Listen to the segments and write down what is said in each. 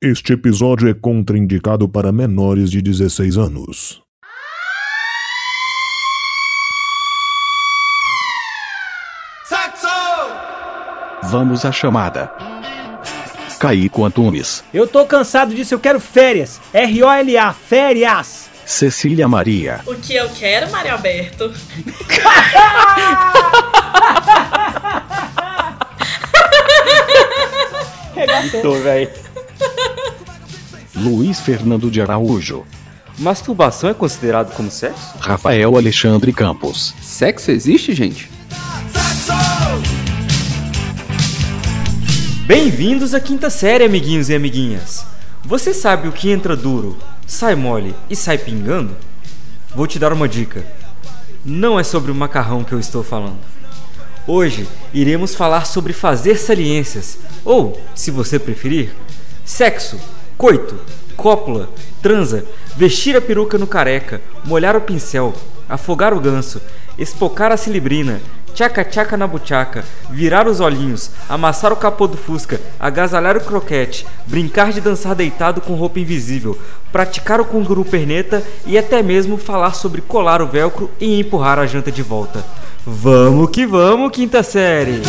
Este episódio é contraindicado para menores de 16 anos. Vamos à chamada. Caíco Antunes, Eu tô cansado disso, eu quero férias. R-O-L-A, férias. Cecília Maria, O que eu quero, Mário Alberto? Tô, velho. Luiz Fernando de Araújo, Masturbação é considerado como sexo? Rafael Alexandre Campos, Sexo existe, gente? Bem-vindos à quinta série, amiguinhos e amiguinhas. Você sabe o que entra duro, sai mole e sai pingando? Vou te dar uma dica. Não é sobre o macarrão que eu estou falando. Hoje iremos falar sobre fazer saliências, ou, se você preferir, sexo, coito, cópula, transa, vestir a peruca no careca, molhar o pincel, afogar o ganso, espocar a cilibrina, tchaca-tchaca na buchaca, virar os olhinhos, amassar o capô do fusca, agasalhar o croquete, brincar de dançar deitado com roupa invisível, praticar o canguru perneta e até mesmo falar sobre colar o velcro e empurrar a janta de volta. Vamos que vamos, quinta série!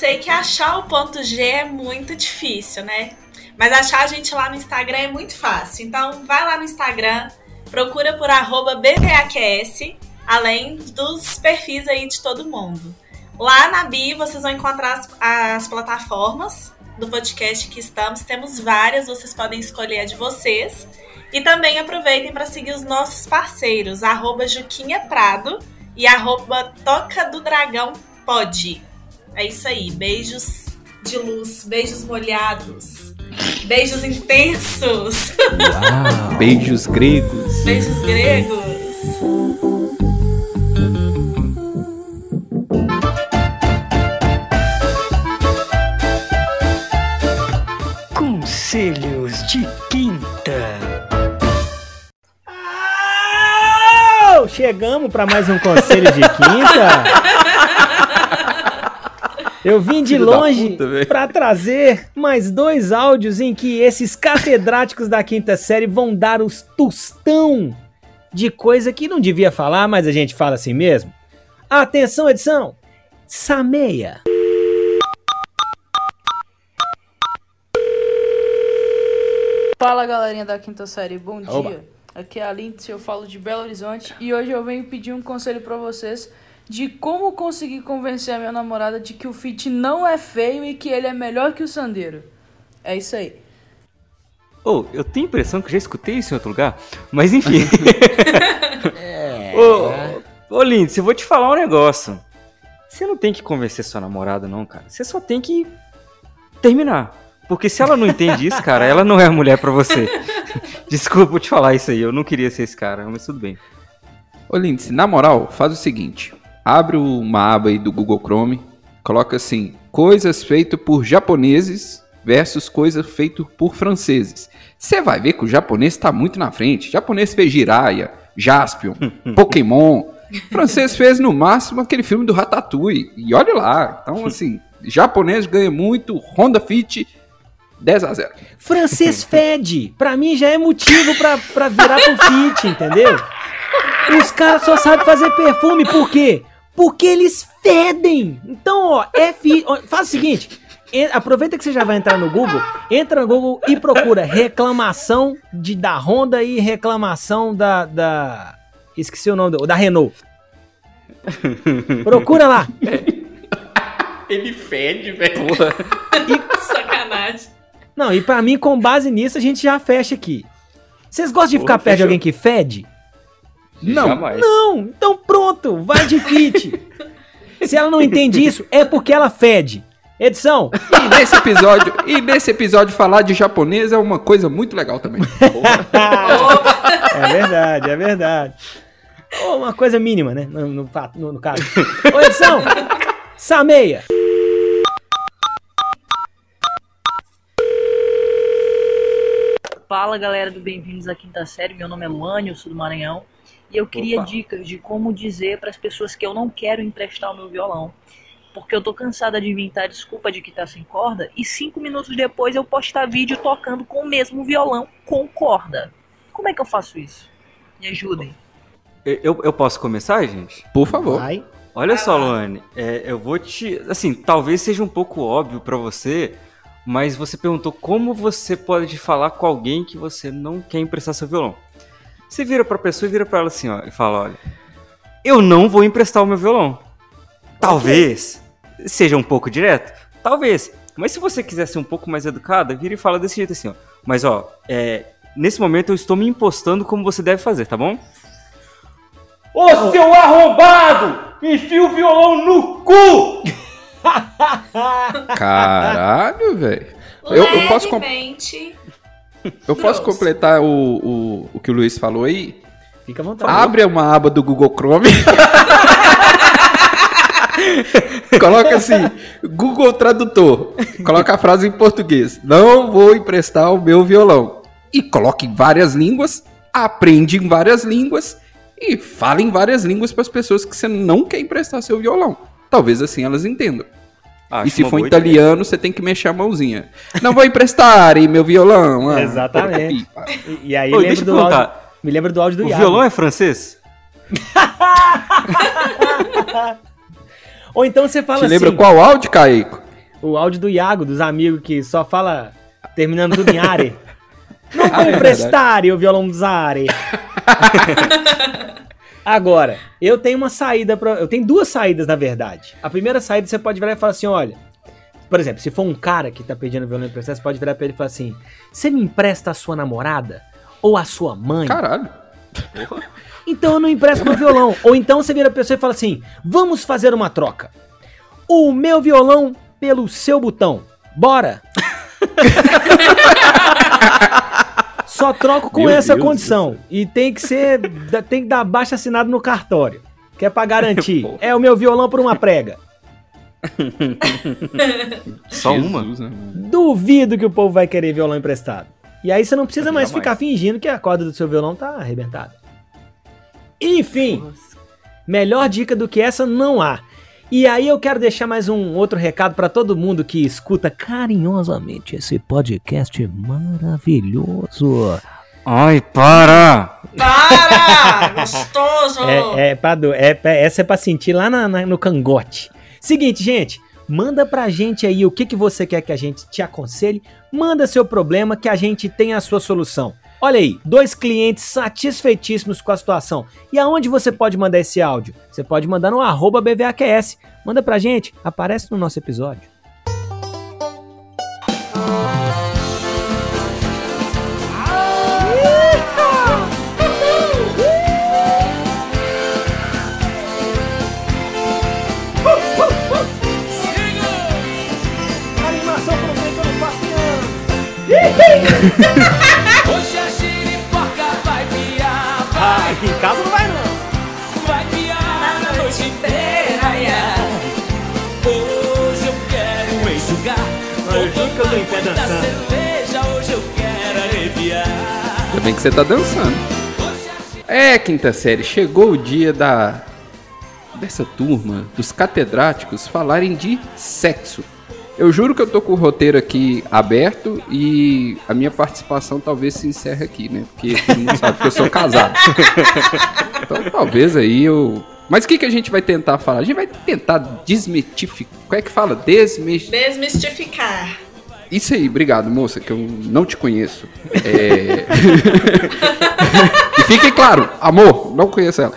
Sei que achar o ponto G é muito difícil, né? Mas achar a gente lá no Instagram é muito fácil. Então, vai lá no Instagram, procura por BVAQS, além dos perfis aí de todo mundo. Lá na bio vocês vão encontrar as, as plataformas do podcast que estamos. Temos várias, vocês podem escolher a de vocês. E também aproveitem para seguir os nossos parceiros, arroba Juquinha Prado e arroba Toca do Dragão Pode. É isso aí. Beijos de luz, beijos molhados, beijos intensos, Beijos gregos. beijos gregos. Conselhos de quinta. Chegamos para mais um conselho de quinta. Eu vim de longe para trazer mais dois áudios em que esses catedráticos da quinta série vão dar os tostão de coisa que não devia falar, mas a gente fala assim mesmo. Atenção, edição. Sameia. Fala galerinha da quinta série, bom dia. Oba. Aqui é a Lindsay, eu falo de Belo Horizonte e hoje eu venho pedir um conselho pra vocês de como conseguir convencer a minha namorada de que o Fit não é feio e que ele é melhor que o Sandeiro. É isso aí. Oh, eu tenho a impressão que já escutei isso em outro lugar, mas enfim. Ô, ô Lindsay, eu vou te falar um negócio. Você não tem que convencer sua namorada, não, cara. Você só tem que terminar. Porque se ela não entende isso, cara, ela não é a mulher pra você. Desculpa te falar isso aí, eu não queria ser esse cara, mas tudo bem. Ô Lindsay, na moral, faz o seguinte. Abre uma aba aí do Google Chrome, coloca assim, coisas feitas por japoneses versus coisas feitas por franceses. Você vai ver que o japonês tá muito na frente. O japonês fez Jiraiya, Jaspion, Pokémon. O francês fez no máximo aquele filme do Ratatouille. E olha lá. Então, assim, japonês ganha muito, Honda Fit 10 a 0. Francês fede. Pra mim já é motivo pra, pra virar pro fit, entendeu? Os caras só sabem fazer perfume, por quê? Porque eles fedem. Então, ó, é fi... ó, Faz o seguinte. Aproveita que você já vai entrar no Google, entra no Google e procura reclamação de, da Honda e reclamação da, da. Esqueci o nome do, da Renault. Procura lá. Ele fede, velho. Sacanagem. Não, e pra mim, com base nisso, a gente já fecha aqui. Vocês gostam de Porra, ficar perto de alguém que fede? Não. Jamais. Não, então pronto, vai de fit. Se ela não entende isso, é porque ela fede. Edição! E nesse episódio, e nesse episódio falar de japonês é uma coisa muito legal também. é verdade, é verdade. Ou uma coisa mínima, né? No, no, no- no caso. Ô, edição! Sameia! Fala galera do Bem-vindos à Quinta Série, meu nome é Mânio, eu sou do Maranhão e eu queria Opa. dicas de como dizer para as pessoas que eu não quero emprestar o meu violão. Porque eu tô cansada de inventar desculpa de que tá sem corda e cinco minutos depois eu postar vídeo tocando com o mesmo violão com corda. Como é que eu faço isso? Me ajudem. Eu, eu posso começar, gente? Por favor. Vai. Olha só, Luane, é, eu vou te. Assim, talvez seja um pouco óbvio pra você, mas você perguntou como você pode falar com alguém que você não quer emprestar seu violão. Você vira pra pessoa e vira pra ela assim, ó, e fala: olha, eu não vou emprestar o meu violão. Talvez seja um pouco direto, talvez. Mas se você quiser ser um pouco mais educada, vira e fala desse jeito assim, ó. Mas ó, é, nesse momento eu estou me impostando como você deve fazer, tá bom? Ô seu arrombado! Enfia o violão no cu! Caralho, velho. Eu, eu posso, com- Levemente. Eu posso completar o, o, o que o Luiz falou aí? Fica à vontade. Abre uma aba do Google Chrome. Coloca assim, Google Tradutor. Coloca a frase em português. Não vou emprestar o meu violão. E coloca em várias línguas, aprende em várias línguas e fala em várias línguas para as pessoas que você não quer emprestar seu violão. Talvez assim elas entendam. Acho e se for boa ideia. italiano, você tem que mexer a mãozinha. Não vou emprestar hein, meu violão. ah, Exatamente. E, e aí Ô, lembro deixa eu do áudio, me lembro do áudio do O Iago. violão é francês? Ou então você fala Te assim, lembra qual áudio, Caico? o áudio do Iago, dos amigos que só fala terminando tudo em are. Não vou Ah, é emprestar o violão dos are. Agora, eu tenho uma saída para, eu tenho duas saídas na verdade. A primeira saída você pode virar e falar assim, olha, por exemplo, se for um cara que tá pedindo violão emprestado, você pode virar pra ele e falar assim: "Você me empresta a sua namorada ou a sua mãe?" Caralho. Então eu não empresto meu violão. Ou então você vira a pessoa e fala assim: vamos fazer uma troca. O meu violão pelo seu botão. Bora! Só troco com Meu essa Deus condição. E tem que ser. da- Tem que dar baixo assinado no cartório. Que é pra garantir. Porra. é o meu violão por uma prega. Só uma? Né? Duvido que o povo vai querer violão emprestado. E aí você não precisa mais ficar fingindo que a corda do seu violão tá arrebentada. Enfim, melhor dica do que essa não há. E aí eu quero deixar mais um outro recado pra todo mundo que escuta carinhosamente esse podcast maravilhoso. Ai, para! Para! Gostoso! É, é, é pra- essa é pra sentir lá na- na- no cangote. Seguinte, gente, manda pra gente aí o que, que você quer que a gente te aconselhe. Manda seu problema que a gente tem a sua solução. Olha aí, dois clientes satisfeitíssimos com a situação. E aonde você pode mandar esse áudio? Você pode mandar no arroba BVAQS. Manda pra gente, aparece no nosso episódio. Animação pro bem que eu não faço Ainda bem que você tá dançando. É, quinta série, chegou o dia da dessa turma dos catedráticos falarem de sexo. Eu juro que eu tô com o roteiro aqui aberto e a minha participação talvez se encerre aqui, né? Porque todo mundo sabe que eu sou casado. Então talvez aí eu. Mas o que, que a gente vai tentar falar? A gente vai tentar desmitificar. Como é que fala? Desmistificar. Desmistificar. Isso aí, obrigado, moça, que eu não te conheço. É... e fique claro, amor, não conheço ela.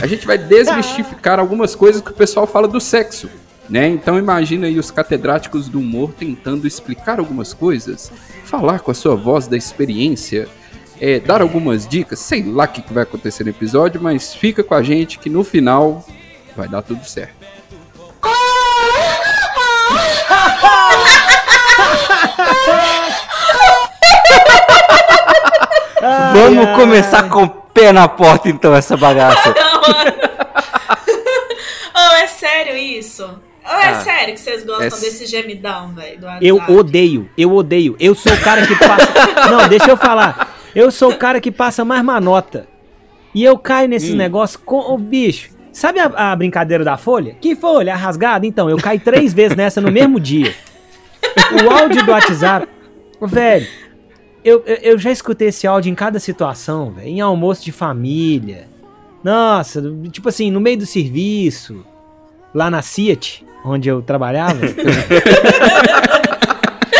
A gente vai desmistificar algumas coisas que o pessoal fala do sexo, né? Então imagina aí os catedráticos do humor tentando explicar algumas coisas, falar com a sua voz da experiência, é, dar algumas dicas, sei lá o que, que vai acontecer no episódio, mas fica com a gente que no final vai dar tudo certo. Ai, Vamos ai. começar com o pé na porta então essa bagaça. Ô, é sério isso? Ou é Ah, sério que vocês gostam é- desse gemidão, velho? Eu odeio, eu odeio. Eu sou o cara que passa. Não, deixa eu falar. Eu sou o cara que passa mais manota. E eu caio nesses negócios com o bicho. Sabe a, a brincadeira da folha? Que folha? A rasgada? Então, eu caí três vezes nessa no mesmo dia. O áudio do WhatsApp. Ô, Velho, eu, eu, já escutei esse áudio em cada situação, velho. Em almoço de família. Nossa, tipo assim, no meio do serviço. Lá na Fiat, onde eu trabalhava.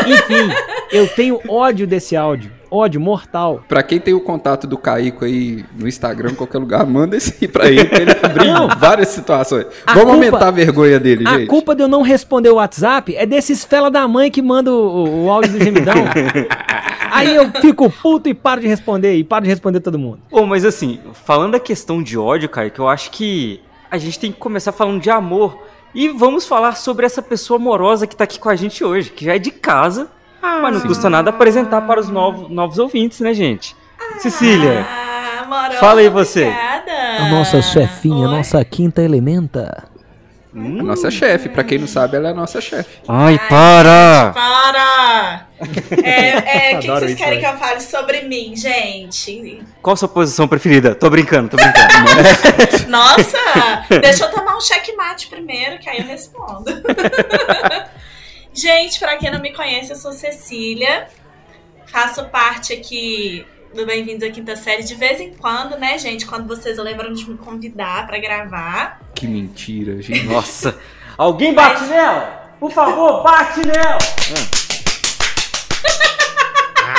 Enfim, eu tenho ódio desse áudio. Ódio mortal. Pra quem tem o contato do Caico aí no Instagram, em qualquer lugar, manda esse aí pra ele, pra ele abrir Não. várias situações. A Vamos culpa- aumentar a vergonha dele, A gente. culpa de eu não responder o WhatsApp é desses fela da mãe que mandam o, o áudio do gemidão. Aí eu fico puto e paro de responder, e paro de responder todo mundo. Pô, mas assim, falando da questão de ódio, que eu acho que a gente tem que começar falando de amor. E vamos falar sobre essa pessoa amorosa que tá aqui com a gente hoje, que já é de casa, mas não custa nada apresentar para os novos, novos ouvintes, né, gente? Cecília, Ah, amorosa, Fala aí você. obrigada. A nossa chefinha, a Oi? nossa quinta elementa. A nossa chefe, pra quem não sabe, ela é a nossa chefe. ai, para! Para! É, é, o que, que vocês isso, querem velho. que eu fale sobre mim, gente? Qual a sua posição preferida? Tô brincando, tô brincando. Nossa! deixa eu tomar um checkmate primeiro, que aí eu respondo. gente, pra quem não me conhece, eu sou Cecília. Faço parte aqui do Bem-vindos à Quinta Série de vez em quando, né, gente? Quando vocês lembram de me convidar pra gravar. Que mentira, gente. Nossa, alguém bate nela? Por favor, bate nela!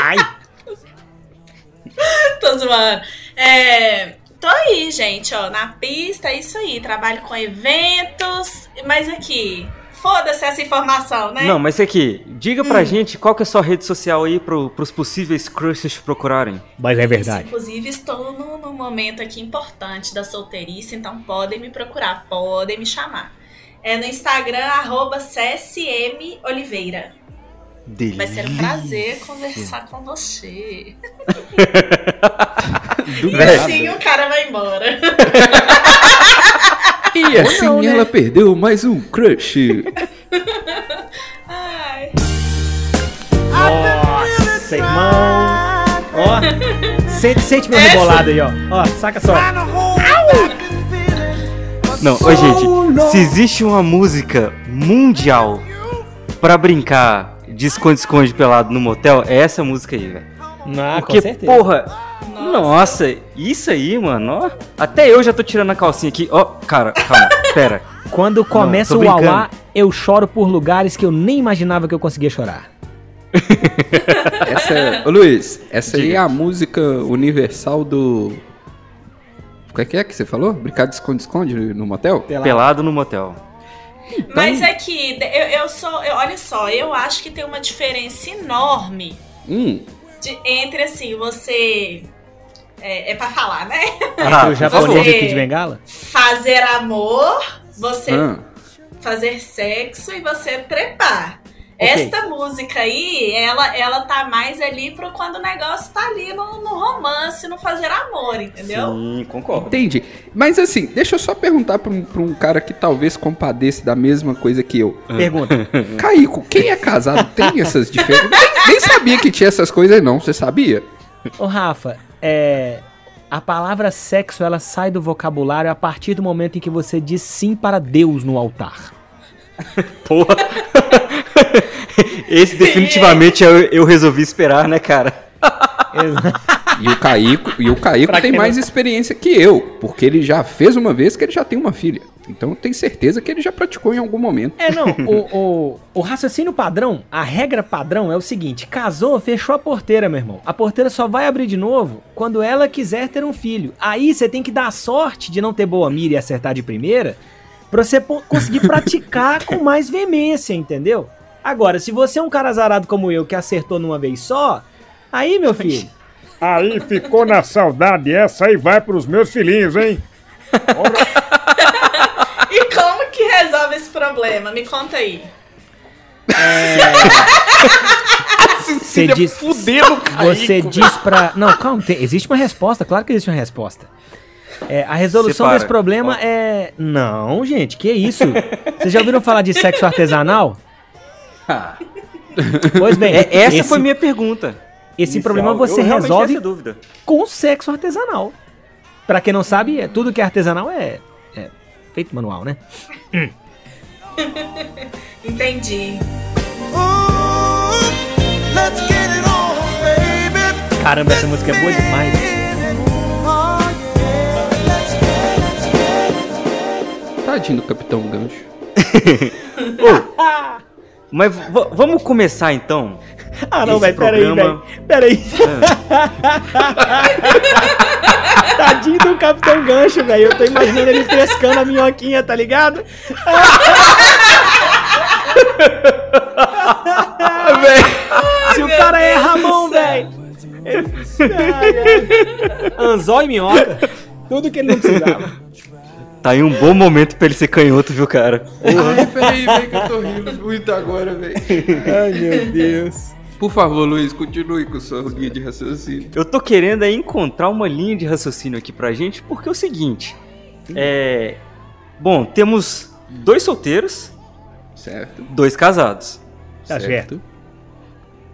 Ai, Tô zoando. É, tô aí, gente, ó, na pista, é isso aí. Trabalho com eventos. Mas aqui, foda-se essa informação, né? Não, mas aqui, diga pra gente qual que é a sua rede social aí pro, pros possíveis crushes procurarem. mas é Isso, verdade. Inclusive, estou no, no momento aqui importante da solteirice, então podem me procurar, podem me chamar. É no Instagram, arroba CSM Oliveira. Vai ser um prazer conversar com você. Do E assim o cara vai embora. E assim não, né? ela perdeu mais um crush. Ai. Nossa, irmão. Ó, sente, sente meu rebolado aí, ó. Ó, saca só. Não, ô gente, se existe uma música mundial pra brincar de esconde-esconde pelado no motel, é essa música aí, velho. Ah, Porque, com certeza. porra, nossa, isso aí, mano, ó. Até eu já tô tirando a calcinha aqui. Ó, cara, calma, pera. Quando começa tô o auá, eu choro por lugares que eu nem imaginava que eu conseguia chorar. Essa é... Ô Luiz, essa aí Diga. é a música universal do. O que é que é que você falou? Brincar de esconde-esconde no motel? Pelado no motel. Mas é que eu, eu sou. eu- olha só, eu acho que tem uma diferença enorme Hum, de- entre assim, você. É, é pra falar, né? Ah, o japonês aqui de bengala? Fazer amor, você ah, fazer sexo e você trepar. Esta música aí, ela, ela tá mais ali pro quando o negócio tá ali no, no romance, no fazer amor, entendeu? Sim, concordo. entendi. Mas assim, deixa eu só perguntar pra um, pra um cara que talvez compadeça da mesma coisa que eu. Pergunta. Caico, quem é casado tem essas diferenças? Nem, nem sabia que tinha essas coisas, não. Você sabia? Ô, Rafa, é. A palavra sexo ela sai do vocabulário a partir do momento em que você diz sim para Deus no altar. Porra. Esse definitivamente eu, eu resolvi esperar, né, cara? E o Caico, e o Caico tem mais não- experiência que eu, porque ele já fez uma vez que ele já tem uma filha. Então eu tenho certeza que ele já praticou em algum momento. É, não, o, o, o raciocínio padrão, a regra padrão é o seguinte: casou, fechou a porteira, meu irmão. A porteira só vai abrir de novo quando ela quiser ter um filho. Aí você tem que dar sorte de não ter boa mira e acertar de primeira, pra você conseguir praticar com mais veemência, entendeu? Agora, se você é um cara azarado como eu que acertou numa vez só, aí, meu filho. Aí ficou na saudade, essa aí vai pros meus filhinhos, hein? E como que resolve esse problema? Me conta aí. Você Cecília diz, fudendo você diz pra. Não, calma, tem- existe uma resposta, claro que existe uma resposta. É, a resolução Separa. desse problema Ó. é. Não, gente, que isso? Vocês já ouviram falar de sexo artesanal? Pois bem, É, essa esse, foi minha pergunta. esse inicial. problema você Eu resolve dúvida. com sexo artesanal. Pra quem não sabe, é, tudo que é artesanal é, é feito manual, né? Entendi. Caramba, essa música é boa demais. tadinho do Capitão Gancho. Mas vamos começar então. Ah, não, velho, peraí, velho. Peraí. Tadinho do Capitão Gancho, velho. Eu tô imaginando ele pescando a minhoquinha, tá ligado? Se o cara erra a mão, velho. Anzol e minhoca. Tudo que ele não precisava. Tá aí um bom momento pra ele ser canhoto, viu, cara? Ai, peraí, velho, que eu tô rindo muito agora, velho. Ai, meu Deus. Por favor, Luiz, continue com sua linha de raciocínio. Eu tô querendo aí encontrar uma linha de raciocínio aqui pra gente, porque é o seguinte. É. Bom, temos dois solteiros, Certo? dois casados. Tá certo.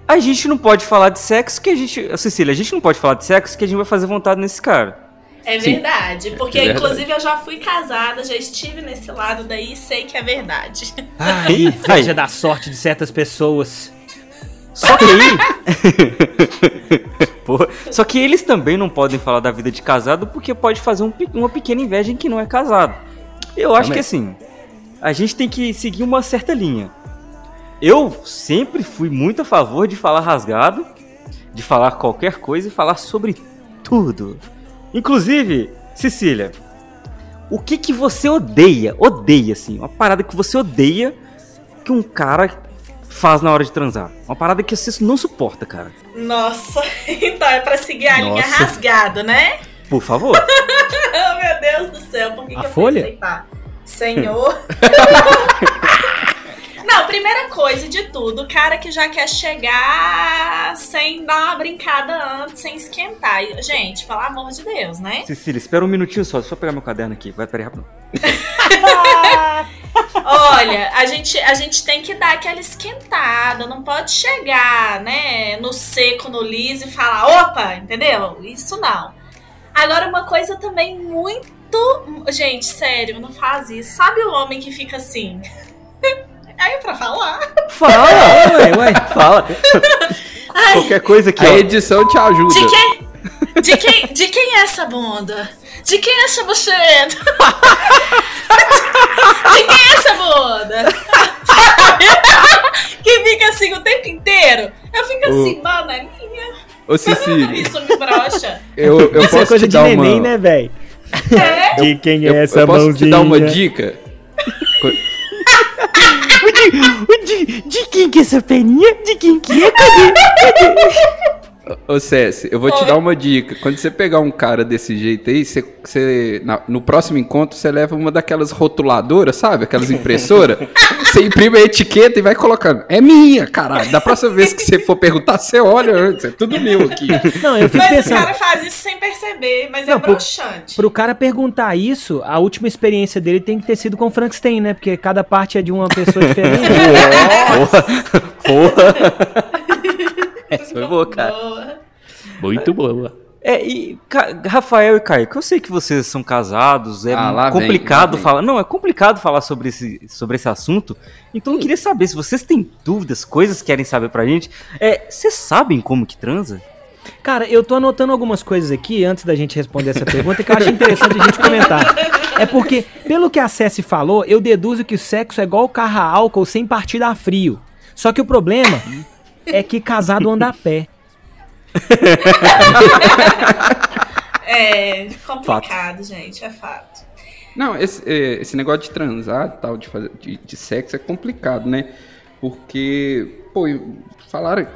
A gente não pode falar de sexo que a gente. Cecília, a gente não pode falar de sexo que a gente vai fazer vontade nesse cara. É verdade. Porque, É verdade. inclusive, eu já fui casada, já estive nesse lado daí e sei que é verdade. Ai, inveja da sorte de certas pessoas. Só que aí. Porra, só que eles também não podem falar da vida de casado porque pode fazer um uma pequena inveja em quem não é casado. Eu acho Também. que assim, a gente tem que seguir uma certa linha. Eu sempre fui muito a favor de falar rasgado, de falar qualquer coisa e falar sobre tudo. Inclusive, Cecília, o que que você odeia? Odeia, assim, uma parada que você odeia que um cara faz na hora de transar. Uma parada que você não suporta, cara. Nossa, então é pra seguir a linha Nossa. rasgada, né? Por favor. Oh, meu Deus do céu, por que, A que eu folha? fui aceitar? Senhor. Não, primeira coisa de tudo, o cara que já quer chegar sem dar uma brincada antes, sem esquentar. Gente, pelo amor de Deus, né? Cecília, espera um minutinho só, deixa eu pegar meu caderno aqui. Vai, peraí, rápido. Olha, a gente, a gente tem que dar aquela esquentada, não pode chegar, né, no seco, no liso e falar, opa, entendeu? Isso não. Agora, uma coisa também muito. Gente, sério, não faz isso. Sabe o homem que fica assim? Aí pra falar. Fala! Ué, ué. Fala! Qualquer coisa aqui, A ó. edição te ajuda. De quem? De quem, de quem é essa bunda? De quem é essa bucheta? De quem é essa bunda? Que fica assim o tempo inteiro. Eu fico assim, mano, é minha. Ô, Cecília, Isso me brocha. eu, eu Isso é posso coisa te de dar neném, uma... né, velho? É? De quem Eu, é essa eu posso mãozinha? te dar uma dica? De, de quem que é essa peninha? De quem que é? Cadê? Ô, César, eu vou te Oi. dar uma dica. Quando você pegar um cara desse jeito aí, você, você- na- no próximo encontro, você leva uma daquelas rotuladoras, sabe? Aquelas impressoras. você imprime a etiqueta e vai colocando. É minha, caralho. Da próxima vez que você for perguntar, você olha antes. É tudo meu aqui. Não, eu fico Mas o pensando. cara faz isso sem perceber, mas é Não, por- broxante. Pro cara perguntar isso, a última experiência dele tem que ter sido com o Frankenstein, né? Porque cada parte é de uma pessoa diferente. Porra! Porra! Essa foi boa, cara. Boa. Muito boa. É, e Ca- Rafael e Caio, eu sei que vocês são casados, é Ah, vem, complicado vem. falar. Não, é complicado falar sobre esse, sobre esse assunto. Então eu queria saber, se vocês têm dúvidas, coisas que querem saber pra gente, é, vocês sabem como que transa? Cara, eu tô anotando algumas coisas aqui antes da gente responder essa pergunta que eu acho interessante a gente comentar. É porque, pelo que a Cessi falou, eu deduzo que o sexo é igual carro a álcool sem partida a frio. Só que o problema é que casado anda a pé. É complicado, gente, é fato. Não, esse, é, esse negócio de transar tal, de, fazer, de, de sexo é complicado, né? Porque, pô, falaram.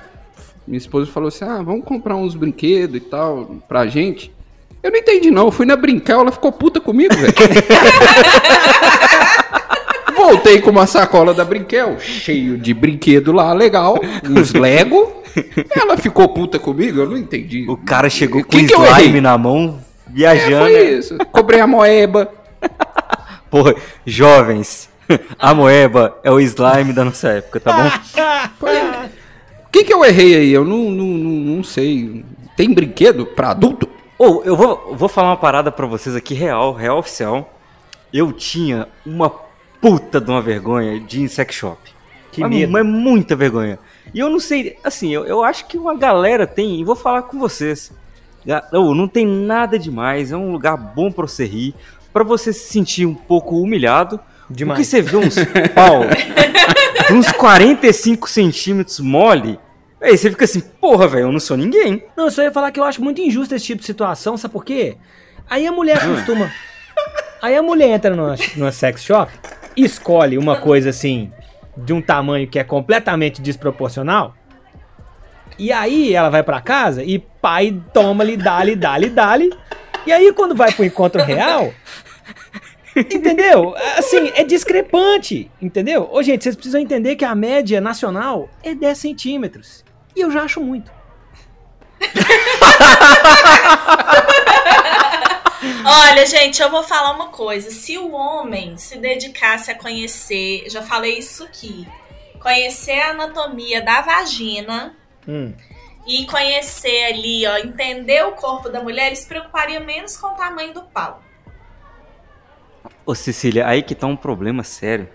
Minha esposa falou assim: ah, vamos comprar uns brinquedos e tal pra gente. Eu não entendi, não. Eu fui na brincar, ela ficou puta comigo, velho. Voltei com uma sacola da Brinquel, cheio de brinquedo lá, legal, uns Lego. Ela ficou puta comigo? Eu não entendi. O cara chegou com que slime na mão, É, viajando. foi isso. Cobrei a moeba. Porra, jovens, a moeba é o slime da nossa época, tá bom? O que, que eu errei aí? Eu não, não, não, não sei. Tem brinquedo pra adulto? Ou eu vou, vou falar uma parada pra vocês aqui, real, real oficial. Eu tinha uma puta de uma vergonha de sex shop. Que mas, medo. mas muita vergonha. E eu não sei, assim, eu, eu acho que uma galera tem, e vou falar com vocês. Ô, não tem nada demais, é um lugar bom pra você rir, pra você se sentir um pouco humilhado. Demais. Porque você vê uns pau uns 45 centímetros mole, aí você fica assim, porra, velho, eu não sou ninguém. Não, eu só ia falar que eu acho muito injusto esse tipo de situação, sabe por quê? Aí a mulher costuma. Aí a mulher entra numa, numa sex shop, escolhe uma coisa assim, de um tamanho que é completamente desproporcional. E aí ela vai pra casa e pai toma-lhe, dá-lhe, dá-lhe, dá-lhe. E aí quando vai pro encontro real. Entendeu? Assim, é discrepante, entendeu? Ô, gente, vocês precisam entender que a média nacional é 10 centímetros. E eu já acho muito. Olha, gente, eu vou falar uma coisa. Se o homem se dedicasse a conhecer, já falei isso aqui, conhecer a anatomia da vagina Hum. e conhecer ali, ó, entender o corpo da mulher, ele se preocuparia menos com o tamanho do pau. Ô Cecília, aí que tá um problema sério.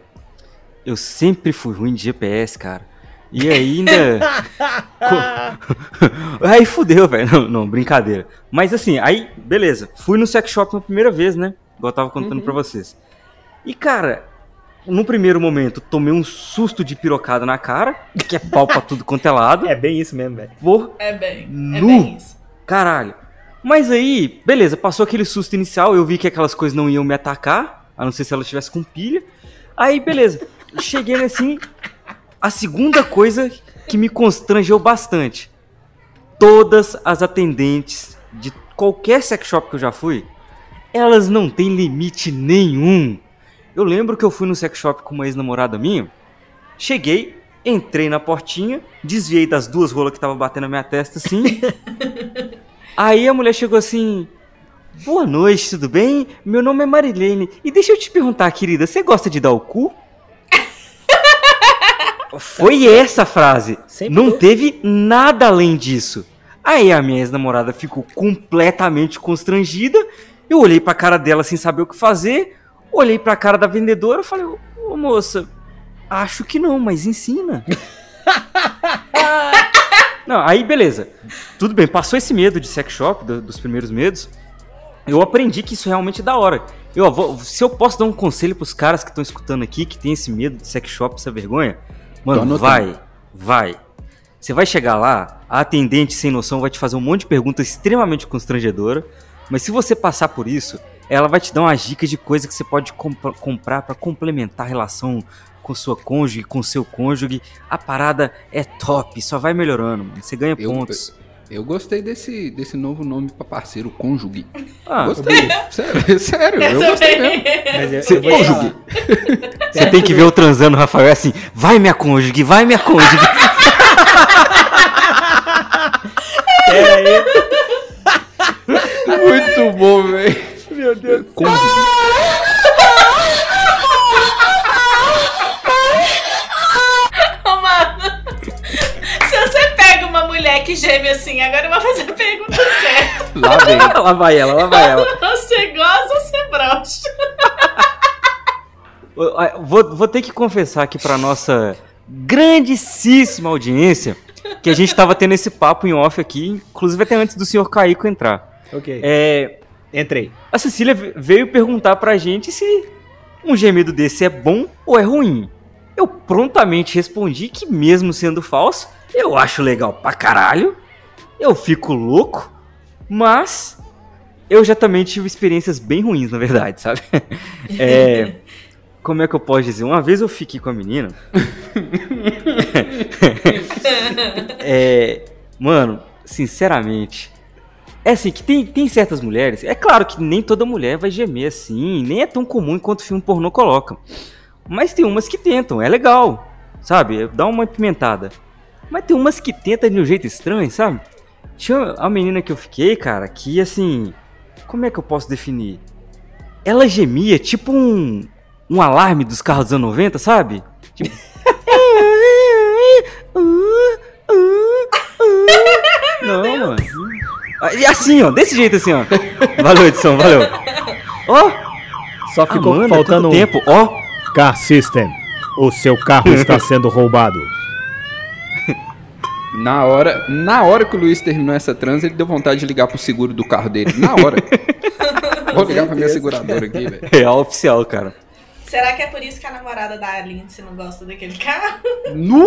Eu sempre fui ruim de GPS, cara. E ainda. Aí fudeu, velho. Não, não, brincadeira. Mas assim, aí, beleza. Fui no sex shop uma primeira vez, né? Igual eu tava contando pra vocês. E, cara, no primeiro momento, tomei um susto de pirocada na cara, que é pau pra tudo quanto é lado. É bem isso mesmo, velho. Por É bem, é Nu. bem isso. Caralho. Mas aí, beleza, passou aquele susto inicial, eu vi que aquelas coisas não iam me atacar, a não ser se ela estivesse com pilha. Aí, beleza. Cheguei assim. A segunda coisa que me constrangeu bastante. Todas as atendentes de qualquer sex shop que eu já fui, elas não têm limite nenhum. Eu lembro que eu fui no sex shop com uma ex-namorada minha. Cheguei, entrei na portinha, desviei das duas rolas que tava batendo na minha testa assim. Aí a mulher chegou assim: Boa noite, tudo bem? Meu nome é Marilene. E deixa eu te perguntar, querida, você gosta de dar o cu? Foi essa a frase. Sempre Não foi. teve nada além disso. Aí a minha ex-namorada ficou completamente constrangida. Eu olhei pra cara dela sem saber o que fazer. Olhei pra cara da vendedora e falei: Ô moça, acho que não, mas ensina. Não, aí beleza. Tudo bem, passou esse medo de sex shop, do- dos primeiros medos. Eu aprendi que isso realmente é da hora. Eu, se eu posso dar um conselho pros caras que estão escutando aqui, que tem esse medo de sex shop, essa vergonha, mano, anotando. vai, vai. Você vai chegar lá, a atendente sem noção vai te fazer um monte de perguntas extremamente constrangedora, mas se você passar por isso, ela vai te dar umas dicas de coisa que você pode comp- comprar pra complementar a relação com sua cônjuge, com seu cônjuge. A parada é top, só vai melhorando, mano. Você ganha Eu, pontos. eu gostei desse, desse novo nome pra parceiro, cônjuge. Ah, Gostei. Sério, sério, eu gostei mesmo. Mas eu, Cê- eu vou te Cônjuge. Você tem que ver o transando, Rafael, é assim, vai minha cônjuge, vai minha cônjuge. Pera aí. Muito bom, velho. Meu Deus. Cônjuge. Que geme assim, agora eu vou fazer a pergunta certa. Lá vem. lá vai ela, lá vai ela. Você gosta ou você brocha? Vou, vou ter que confessar aqui pra nossa grandíssima audiência que a gente tava tendo esse papo em off aqui, inclusive até antes do senhor Caico entrar. Ok. É, Entrei. a Cecília ve- veio perguntar pra gente se um gemido desse é bom ou é ruim. Eu prontamente respondi que, mesmo sendo falso, eu acho legal pra caralho. Eu fico louco, mas eu já também tive experiências bem ruins, na verdade, sabe? É, como é que eu posso dizer? Uma vez eu fiquei com a menina. é, mano, sinceramente, é assim, que tem, tem certas mulheres. É claro que nem toda mulher vai gemer assim, nem é tão comum quanto o filme pornô coloca. Mas tem umas que tentam, é legal, sabe? Dá uma pimentada. Mas tem umas que tentam de um jeito estranho, sabe? Tinha a menina que eu fiquei, cara, que assim. Como é que eu posso definir? Ela gemia tipo um. Um alarme dos carros dos anos 90, sabe? Tipo. Não, mano. E assim, ó, desse jeito assim, ó. Valeu, edição, valeu. Ó, Só ficou Amanda, faltando um tempo, ó. Car System. O seu carro está sendo roubado. Na hora, na hora que o Luiz terminou essa trans, ele deu vontade de ligar pro seguro do carro dele. Na hora. Vou ligar pra minha seguradora aqui, velho. Real oficial, cara. Será que é por isso que a namorada da Lindsay não gosta daquele carro? Nu!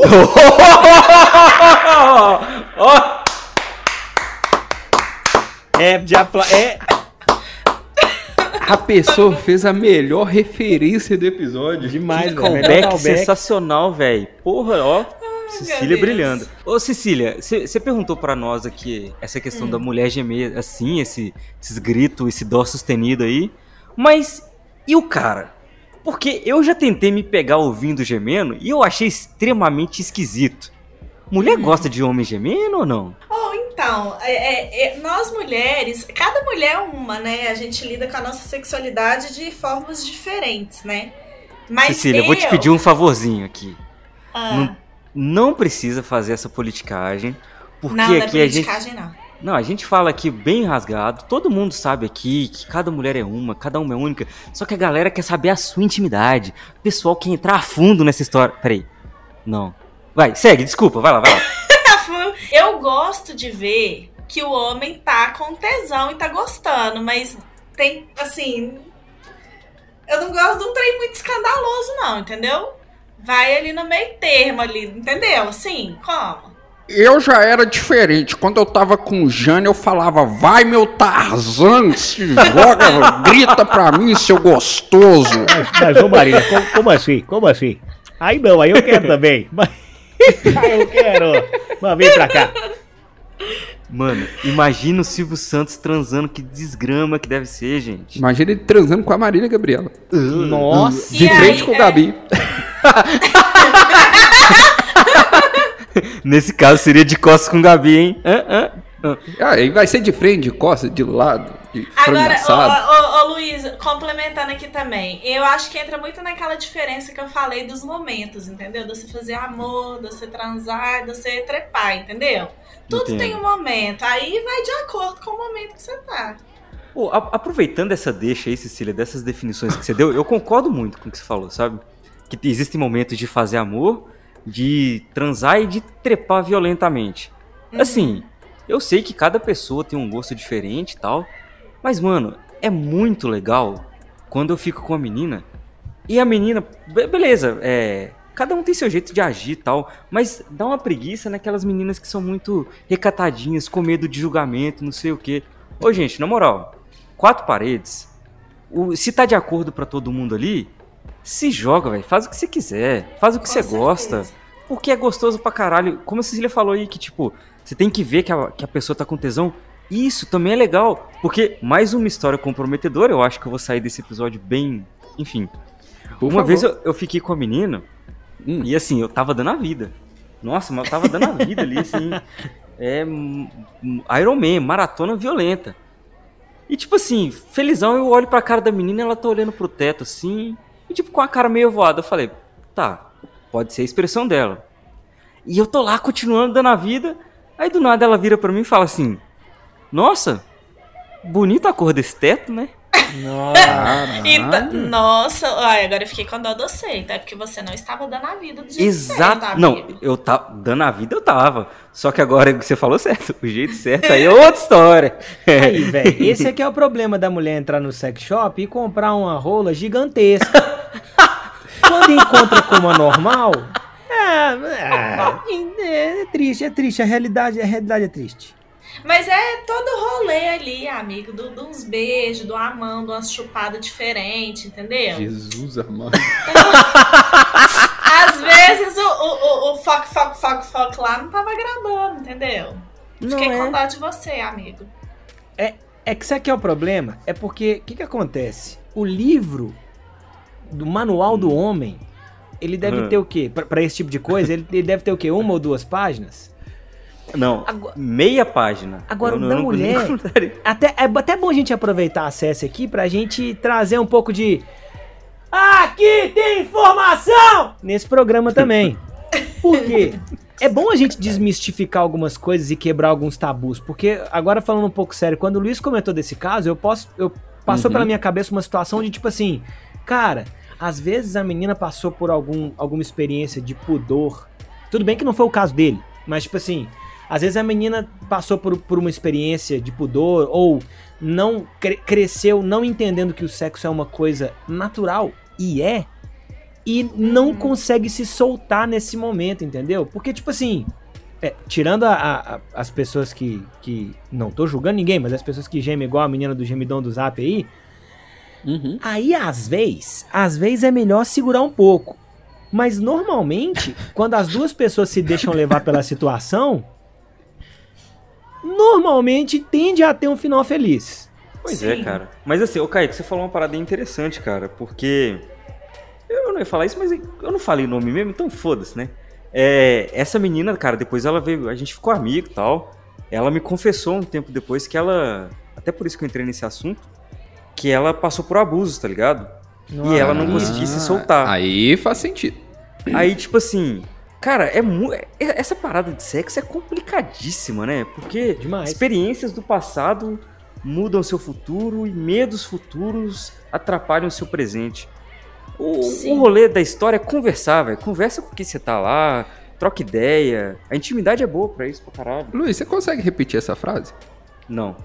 Ó, É, de apla... é, A pessoa fez a melhor referência do episódio. demais, velho. Callback. sensacional, velho. Porra, ó. Cecília brilhando. Ô, Cecília, você perguntou pra nós aqui essa questão da mulher gemer assim, esse, esses gritos, esse dó sustenido aí. Mas e o cara? Porque eu já tentei me pegar ouvindo gemendo e eu achei extremamente esquisito. Mulher gosta de homem gemendo ou não? Ou então, é- é- é, nós mulheres, cada mulher é uma, né? A gente lida com a nossa sexualidade de formas diferentes, né? Mas Cecília, eu vou te pedir um favorzinho aqui. Ah, não- Não precisa fazer essa politicagem, porque não, não é aqui a gente não. Não, a gente fala aqui bem rasgado, todo mundo sabe aqui que cada mulher é uma, cada uma é única, só que a galera quer saber a sua intimidade. O pessoal quer entrar a fundo nessa história. Peraí. Não. Vai, segue, desculpa, vai lá, vai lá. Eu gosto de ver que o homem tá com tesão e tá gostando, mas tem, assim. Eu não gosto de um trem muito escandaloso, não, entendeu? Vai ali no meio termo ali, entendeu? Assim, como? Eu já era diferente. Quando eu tava com o Jane, eu falava, vai meu Tarzan, se joga, grita pra mim, seu gostoso. Mas, mas ô Marília, como, como assim? Como assim? Aí não, aí eu quero também. Mas aí eu quero. Mas vem pra cá. Mano, imagina o Silvio Santos transando, que desgrama que deve ser, gente. Imagina ele transando com a Marília Gabriela. Nossa. De E frente aí, com o é- Gabi. Nesse caso seria de costas com Gabi, hein? Hã, hã. Ah, aí vai ser de frente, de costa, de lado, de Agora, ô, ô, ô, Luiz, complementando aqui também, eu acho que entra muito naquela diferença que eu falei dos momentos, entendeu? De você fazer amor, de você transar, de você trepar, entendeu? Tudo Entendo. tem um momento, aí vai de acordo com o momento que você tá. Pô, a- aproveitando essa deixa aí, Cecília, dessas definições que você deu, eu concordo muito com o que você falou, sabe? Que te- existem momentos de fazer amor, de transar e de trepar violentamente. Assim, eu sei que cada pessoa tem um gosto diferente e tal, mas, mano, é muito legal quando eu fico com a menina e a menina, be- beleza, é. Cada um tem seu jeito de agir e tal, mas dá uma preguiça naquelas meninas que são muito recatadinhas, com medo de julgamento, não sei o quê. Ô, gente, na moral, quatro paredes. o- se tá de acordo pra todo mundo ali, se joga, velho. Faz o que você quiser. Faz o que Com você gosta. certeza. Porque é gostoso pra caralho. Como a Cecília falou aí, que tipo, você tem que ver que a, que a pessoa tá com tesão. Isso também é legal. Porque mais uma história comprometedora, eu acho que eu vou sair desse episódio bem. Enfim. Por uma favor. vez eu, eu fiquei com a menina Hum. e assim, eu tava dando a vida. Nossa, mas eu tava dando a vida ali, assim. É. Iron Man, maratona violenta. E tipo assim, felizão, eu olho pra cara da menina ela tá olhando pro teto assim. E tipo, com a cara meio voada, eu falei, tá, pode ser a expressão dela. E eu tô lá continuando dando a vida. Aí do nada ela vira pra mim e fala assim: Nossa, bonita a cor desse teto, né? Nossa. Então, nossa, ai, agora eu fiquei com dó de você, é porque você não estava dando a vida do jeito Exato. certo, Não, amigo. eu tava dando a vida, eu tava. Só que agora você falou certo. O jeito certo aí é outra história. Aí, velho, esse aqui é o problema da mulher entrar no sex shop e comprar uma rola gigantesca. Quando encontra com uma normal, é, é, é triste, é triste. A realidade, a realidade é triste. Mas é todo rolê ali, amigo, do, de uns beijos, do amão, de umas chupadas diferentes, entendeu? Jesus amado. Às vezes o, o, o, o foco, foco, foco, foco lá não tava agradando, entendeu? Fiquei Não é. com dó de você, amigo. É que isso aqui é o problema, é porque o que, que acontece? O livro do manual do homem ele deve Hum. ter o quê? Pra, pra esse tipo de coisa, ele, ele deve ter o quê? Uma ou duas páginas? Não, Agora- meia página. Agora, Eu o não- da não- mulher- não. Até, é até bom a gente aproveitar a acesso aqui pra gente trazer um pouco de. Aqui tem informação! Nesse programa também. Por quê? É bom a gente desmistificar algumas coisas e quebrar alguns tabus. Porque, agora falando um pouco sério, quando o Luiz comentou desse caso, eu posso. Eu, passou Uhum. pela minha cabeça uma situação de tipo assim, cara, às vezes a menina passou por algum, alguma experiência de pudor. Tudo bem que não foi o caso dele, mas tipo assim, às vezes a menina passou por, por uma experiência de pudor ou não cre- cresceu não entendendo que o sexo é uma coisa natural e é e não consegue se soltar nesse momento, entendeu? Porque tipo assim, é, tirando a- a- a- as pessoas que, que não tô julgando ninguém, mas as pessoas que gemem igual a menina do gemidão do Zap aí, Uhum. Aí, às vezes, às vezes é melhor segurar um pouco. Mas normalmente, quando as duas pessoas se deixam levar pela situação, normalmente tende a ter um final feliz. Pois é, Sim. cara. Mas assim, ô Kaique, você falou uma parada interessante, cara, porque. Eu não ia falar isso, mas eu não falei nome mesmo, então foda-se, né? É, essa menina, cara, depois ela veio. A gente ficou amigo e tal. Ela me confessou um tempo depois que ela. Até por isso que eu entrei nesse assunto. Que ela passou por abusos, tá ligado? E ela não Ah, conseguia se soltar. Aí faz sentido. Aí, tipo assim, cara, é mu- é- essa parada de sexo é complicadíssima, né? Porque Demais. experiências do passado mudam seu futuro e medos futuros atrapalham seu presente. O, Sim. o rolê da história é conversar, velho. Conversa com quem você tá lá, troca ideia. A intimidade é boa pra isso, pra caralho. Luiz, você consegue repetir essa frase? Não.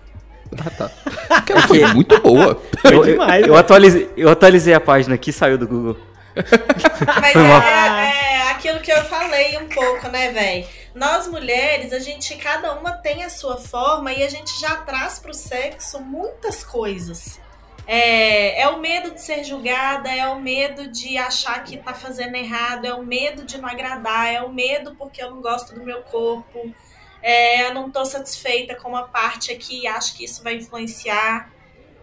Ah, tá. Porque ela foi muito boa. Eu, demais, eu, eu velho. atualizei, eu atualizei a página aqui, saiu do Google. Mas Foi mal. é, é aquilo que eu falei um pouco, né, velho? Nós mulheres, a gente, cada uma tem a sua forma e a gente já traz pro sexo muitas coisas. É, é o medo de ser julgada, é o medo de achar que tá fazendo errado, é o medo de não agradar, é o medo porque eu não gosto do meu corpo, é, eu não tô satisfeita com uma parte aqui acho que isso vai influenciar.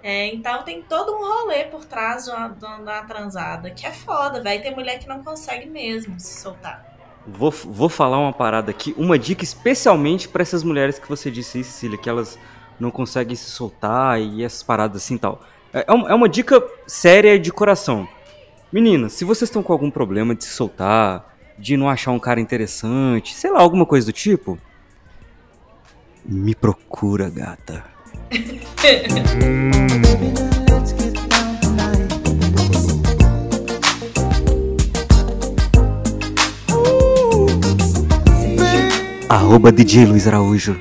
É, então tem todo um rolê por trás de uma transada, que é foda, velho. Tem mulher que não consegue mesmo se soltar. Vou, vou falar uma parada aqui, uma dica especialmente pra essas mulheres que você disse Cecília, que elas não conseguem se soltar e essas paradas assim tal. É, é é uma dica séria de coração. Meninas, se vocês estão com algum problema de se soltar, de não achar um cara interessante, sei lá, alguma coisa do tipo, me procura, gata. Arroba DJ Luiz Araújo.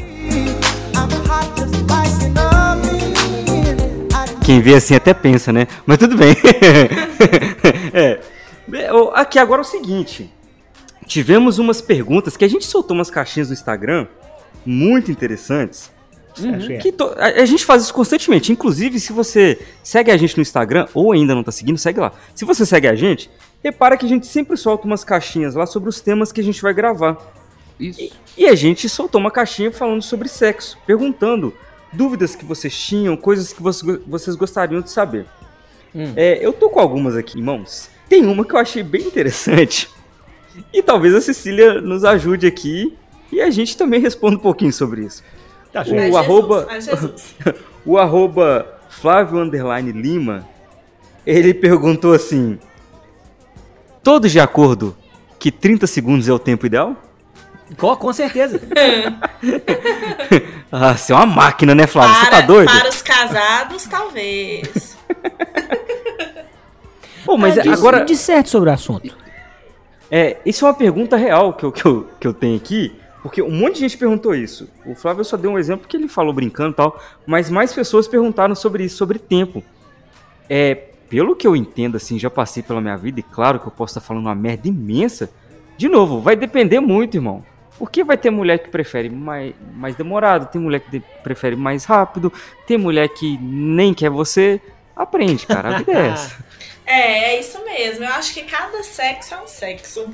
Quem vê assim até pensa, né? Mas tudo bem. É. Aqui agora é o seguinte. Tivemos umas perguntas que a gente soltou umas caixinhas no Instagram muito interessantes. Que é. Que to- a, gente faz isso constantemente. Inclusive, se você segue a gente no Instagram ou ainda não tá seguindo, segue lá. Se você segue a gente, repara que a gente sempre solta umas caixinhas lá sobre os temas que a gente vai gravar. Isso. E a gente soltou uma caixinha falando sobre sexo, perguntando dúvidas que vocês tinham, coisas que você- vocês gostariam de saber. Hum. É, eu tô com algumas aqui em mãos. Tem uma que eu achei bem interessante. E talvez a Cecília nos ajude aqui e a gente também responda um pouquinho sobre isso. Tá O certo. Ai, Jesus, arroba- ai, Jesus. O arroba Flávio Underline Lima, ele perguntou assim: Todos de acordo que 30 segundos é o tempo ideal? Com, com certeza. Ah, você é uma máquina, né, Flávio? Você tá Para- doido? Para os casados, talvez. Pô, mas Ah, diz- agora. Disserte sobre o assunto. É, isso é uma pergunta real que eu, que, eu, que eu tenho aqui, porque um monte de gente perguntou isso. O Flávio só deu um exemplo que ele falou brincando e tal, mas mais pessoas perguntaram sobre isso, sobre tempo. É, pelo que eu entendo, assim, já passei pela minha vida, e claro que eu posso estar falando uma merda imensa. De novo, vai depender muito, irmão. Porque vai ter mulher que prefere mais, mais demorado, tem mulher que de- prefere mais rápido, tem mulher que nem quer você. Aprende, cara, a vida é essa. É, é isso mesmo. Eu acho que cada sexo é um sexo.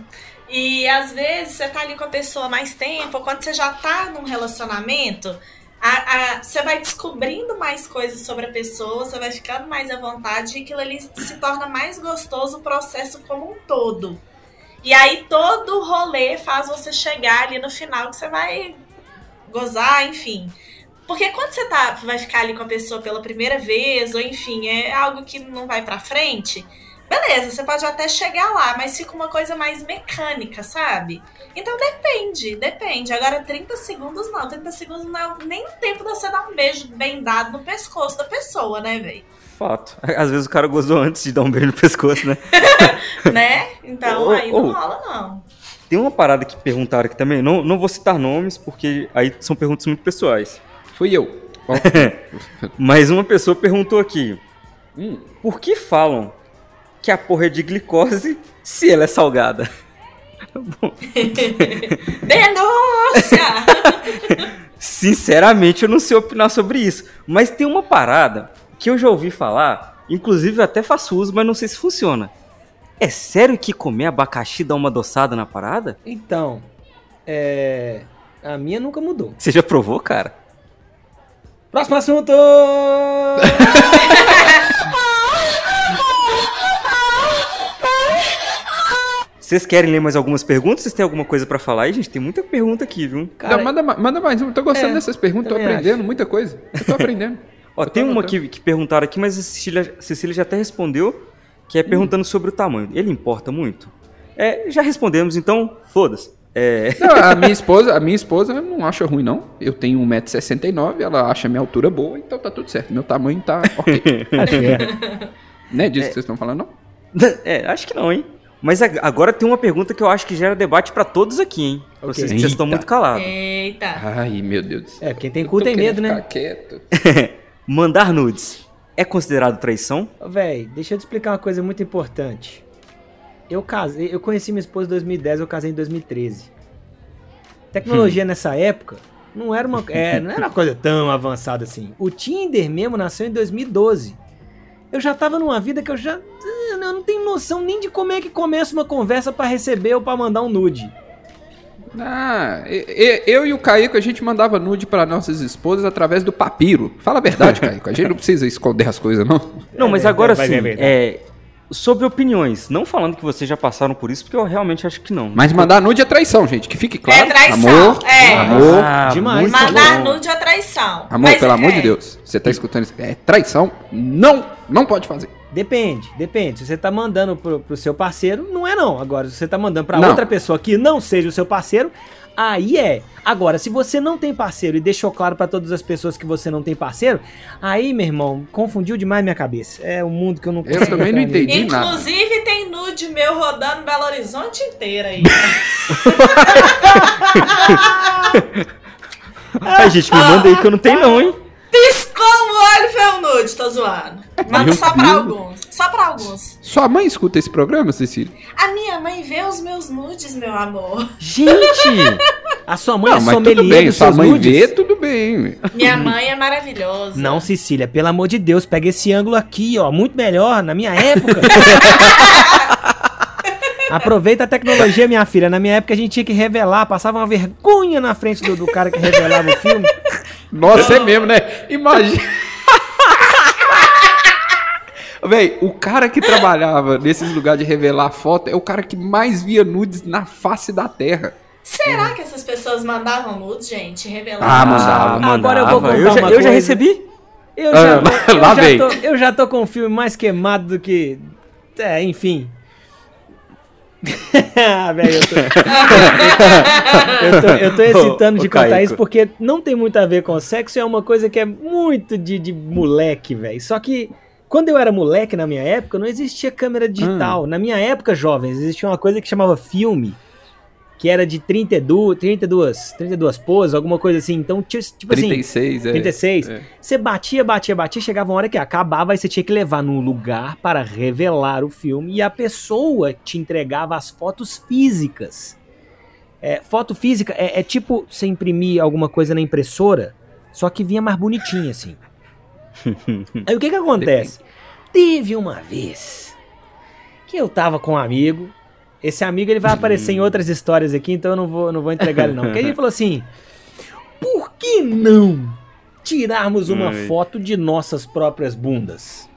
E às vezes você tá ali com a pessoa mais tempo, quando você já tá num relacionamento, a- a- você vai descobrindo mais coisas sobre a pessoa, você vai ficando mais à vontade e aquilo ali se torna mais gostoso o processo como um todo. E aí todo o rolê faz você chegar ali no final que você vai gozar, enfim. Porque quando você tá, vai ficar ali com a pessoa pela primeira vez, ou enfim, é algo que não vai pra frente, beleza, você pode até chegar lá, mas fica uma coisa mais mecânica, sabe? Então depende, depende. Agora 30 segundos não, 30 segundos não, nem tempo de você dar um beijo bem dado no pescoço da pessoa, né, velho? Fato. Às vezes o cara gozou antes de dar um beijo no pescoço, né? né? Então Ô, aí não ô. rola, não. Tem uma parada que perguntaram aqui também. Não, não vou citar nomes, porque aí são perguntas muito pessoais. Fui eu. Mas uma pessoa perguntou aqui: hum, por que falam que a porra é de glicose se ela é salgada? Denúncia! Sinceramente, eu não sei opinar sobre isso. Mas tem uma parada que eu já ouvi falar, inclusive eu até faço uso, mas não sei se funciona. É sério que comer abacaxi dá uma adoçada na parada? Então, é. A minha nunca mudou. Você já provou, cara? Próximo assunto! Vocês querem ler mais algumas perguntas? Vocês têm alguma coisa pra falar aí, gente? Tem muita pergunta aqui, viu? Cara, não, manda, ma- manda mais um. Tô gostando É, dessas perguntas, tô aprendendo muita coisa. Eu tô aprendendo. Ó, Eu tem uma que, que perguntaram aqui, mas a Cecília, Cecília já até respondeu, que é perguntando sobre o tamanho. Ele importa muito? É, já respondemos, então foda-se. É, Não, a minha esposa, a minha esposa não acha ruim, não. Eu tenho 1,69m, ela acha minha altura boa, então tá tudo certo. Meu tamanho tá ok. acho que é. Não é disso que vocês estão falando, não? é, acho que não, hein? Mas ag- agora tem uma pergunta que eu acho que gera debate pra todos aqui, hein? Ok. Vocês, vocês estão muito calados. Eita. Ai, meu Deus do céu. É, quem tem cu tem medo, né? quieto. Mandar nudes é considerado traição? Véi, deixa eu te explicar uma coisa muito importante. Eu casei, eu conheci minha esposa em 2010, eu casei em 2013. Tecnologia nessa época não era uma, é, não era uma coisa tão avançada assim. O Tinder mesmo nasceu em 2012. Eu já tava numa vida que eu já eu não tenho noção nem de como é que começa uma conversa pra receber ou pra mandar um nude. Ah, eu e o Caico, a gente mandava nude para nossas esposas através do papiro. Fala a verdade, Caico. A gente não precisa esconder as coisas, não. Não, mas É, agora mas sim, é é, sobre opiniões. Não falando que vocês já passaram por isso, porque eu realmente acho que não. Mas mandar nude é traição, gente. Que fique claro. É traição, Amor, é. amor, Ah, demais. Mandar bom. nude é traição. amor, Mas pelo amor é- de Deus. Você tá escutando isso? É traição. Não, não pode fazer. Depende, depende. Se você tá mandando pro, pro seu parceiro, não é não. Agora, se você tá mandando pra Não. outra pessoa que não seja o seu parceiro, aí é. Agora, se você não tem parceiro e deixou claro pra todas as pessoas que você não tem parceiro, aí, meu irmão, confundiu demais minha cabeça. É um mundo que eu não Eu também não entendi. nada. Inclusive tem nude meu rodando Belo Horizonte inteira aí. Ai, gente, me manda aí que eu não tenho não, hein? Piscou o olho, foi um nude, tô zoando. Manda Meu só pra alguns. Só pra alguns. Sua mãe escuta esse programa, Cecília? A minha mãe vê os meus nudes, meu amor. Gente! A sua mãe não, é mas sommelier tudo bem. Sua seus mãe nudes? vê, tudo bem. Minha mãe é maravilhosa. Não, Cecília, pelo amor de Deus, pega esse ângulo aqui, ó, muito melhor, na minha época. Aproveita a tecnologia, minha filha. Na minha época a gente tinha que revelar, passava uma vergonha na frente do, do cara que revelava o filme. Nossa, é mesmo, né? Imagina. Véi, o cara que trabalhava nesses lugares de revelar foto é o cara que mais via nudes na face da terra. Será que essas pessoas mandavam nudes, gente? Revelando? Ah, mandava. Agora eu vou contar eu já, uma eu já recebi. Eu já, Ah, tô, eu, lá já vem. tô, eu já tô com o filme mais queimado do que. É, enfim. ah, velho, eu tô. eu tô, eu tô excitando Ô, de ô, contar Caico. isso porque não tem muito a ver com sexo, é uma coisa que é muito de, de moleque, velho. Só que quando eu era moleque na minha época, não existia câmera digital. Na minha época, jovens, existia uma coisa que chamava filme. Que era de 32, 32, 32 poses, alguma coisa assim. Então, tinha, tipo assim. 36, é. 36. É. Você batia, batia, batia, chegava uma hora que acabava e você tinha que levar num lugar para revelar o filme e a pessoa te entregava as fotos físicas. É, foto física é, é tipo você imprimir alguma coisa na impressora, só que vinha mais bonitinha assim. Aí o que que acontece? Teve uma vez que eu tava com um amigo. Esse amigo ele vai aparecer em outras histórias aqui, então eu não vou, não vou entregar ele não. Porque ele falou assim: por que não tirarmos uma Ai. foto de nossas próprias bundas?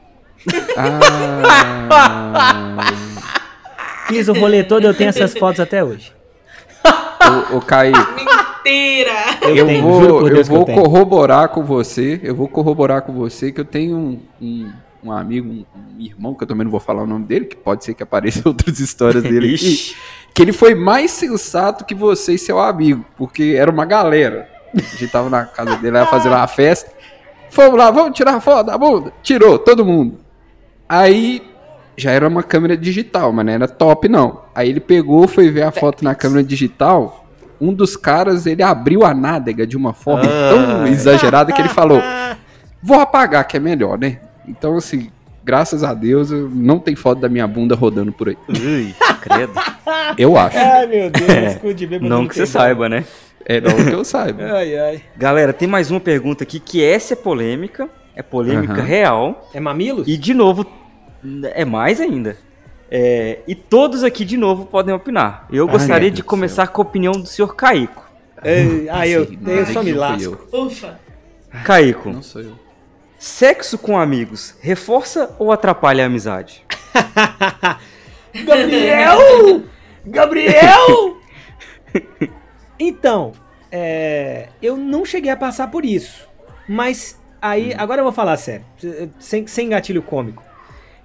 Ah, Fiz o rolê todo, eu tenho essas fotos até hoje. Ô, ô Kaique, Mentira! eu, tenho, vou, eu eu vou tenho. corroborar com você. Eu vou corroborar com você que eu tenho um, um, um amigo, um, um irmão, que eu também não vou falar o nome dele, que pode ser que apareçam outras histórias dele aqui. Que ele foi mais sensato que você e seu amigo, porque era uma galera. A gente tava na casa dele lá fazendo uma festa. Fomos lá, vamos tirar foto da bunda. Tirou, todo mundo. Aí já era uma câmera digital, mas não era top não. Aí ele pegou, foi ver a foto na câmera digital. Um dos caras, ele abriu a nádega de uma forma tão exagerada que ele falou: Vou apagar, que é melhor, né? Então, assim, graças a Deus, eu não tem foto da minha bunda rodando por aí. Ui, credo. Eu acho. Ai, meu Deus, escude de bêbado Não que você saiba, né? É não que eu saiba. Ai, ai. Galera, tem mais uma pergunta aqui, que essa é polêmica. É polêmica Aham. real. É mamilos? E de novo, é mais ainda. É, e todos aqui de novo podem opinar. Eu Ai, gostaria de começar com a opinião do senhor Caico. Ei, ah, eu, eu só me lasco. Ufa! Caico, Não sou eu. sexo com amigos reforça ou atrapalha a amizade? Gabriel! Gabriel! Então, é, eu não cheguei a passar por isso. Mas aí, agora eu vou falar sério, sem, sem gatilho cômico.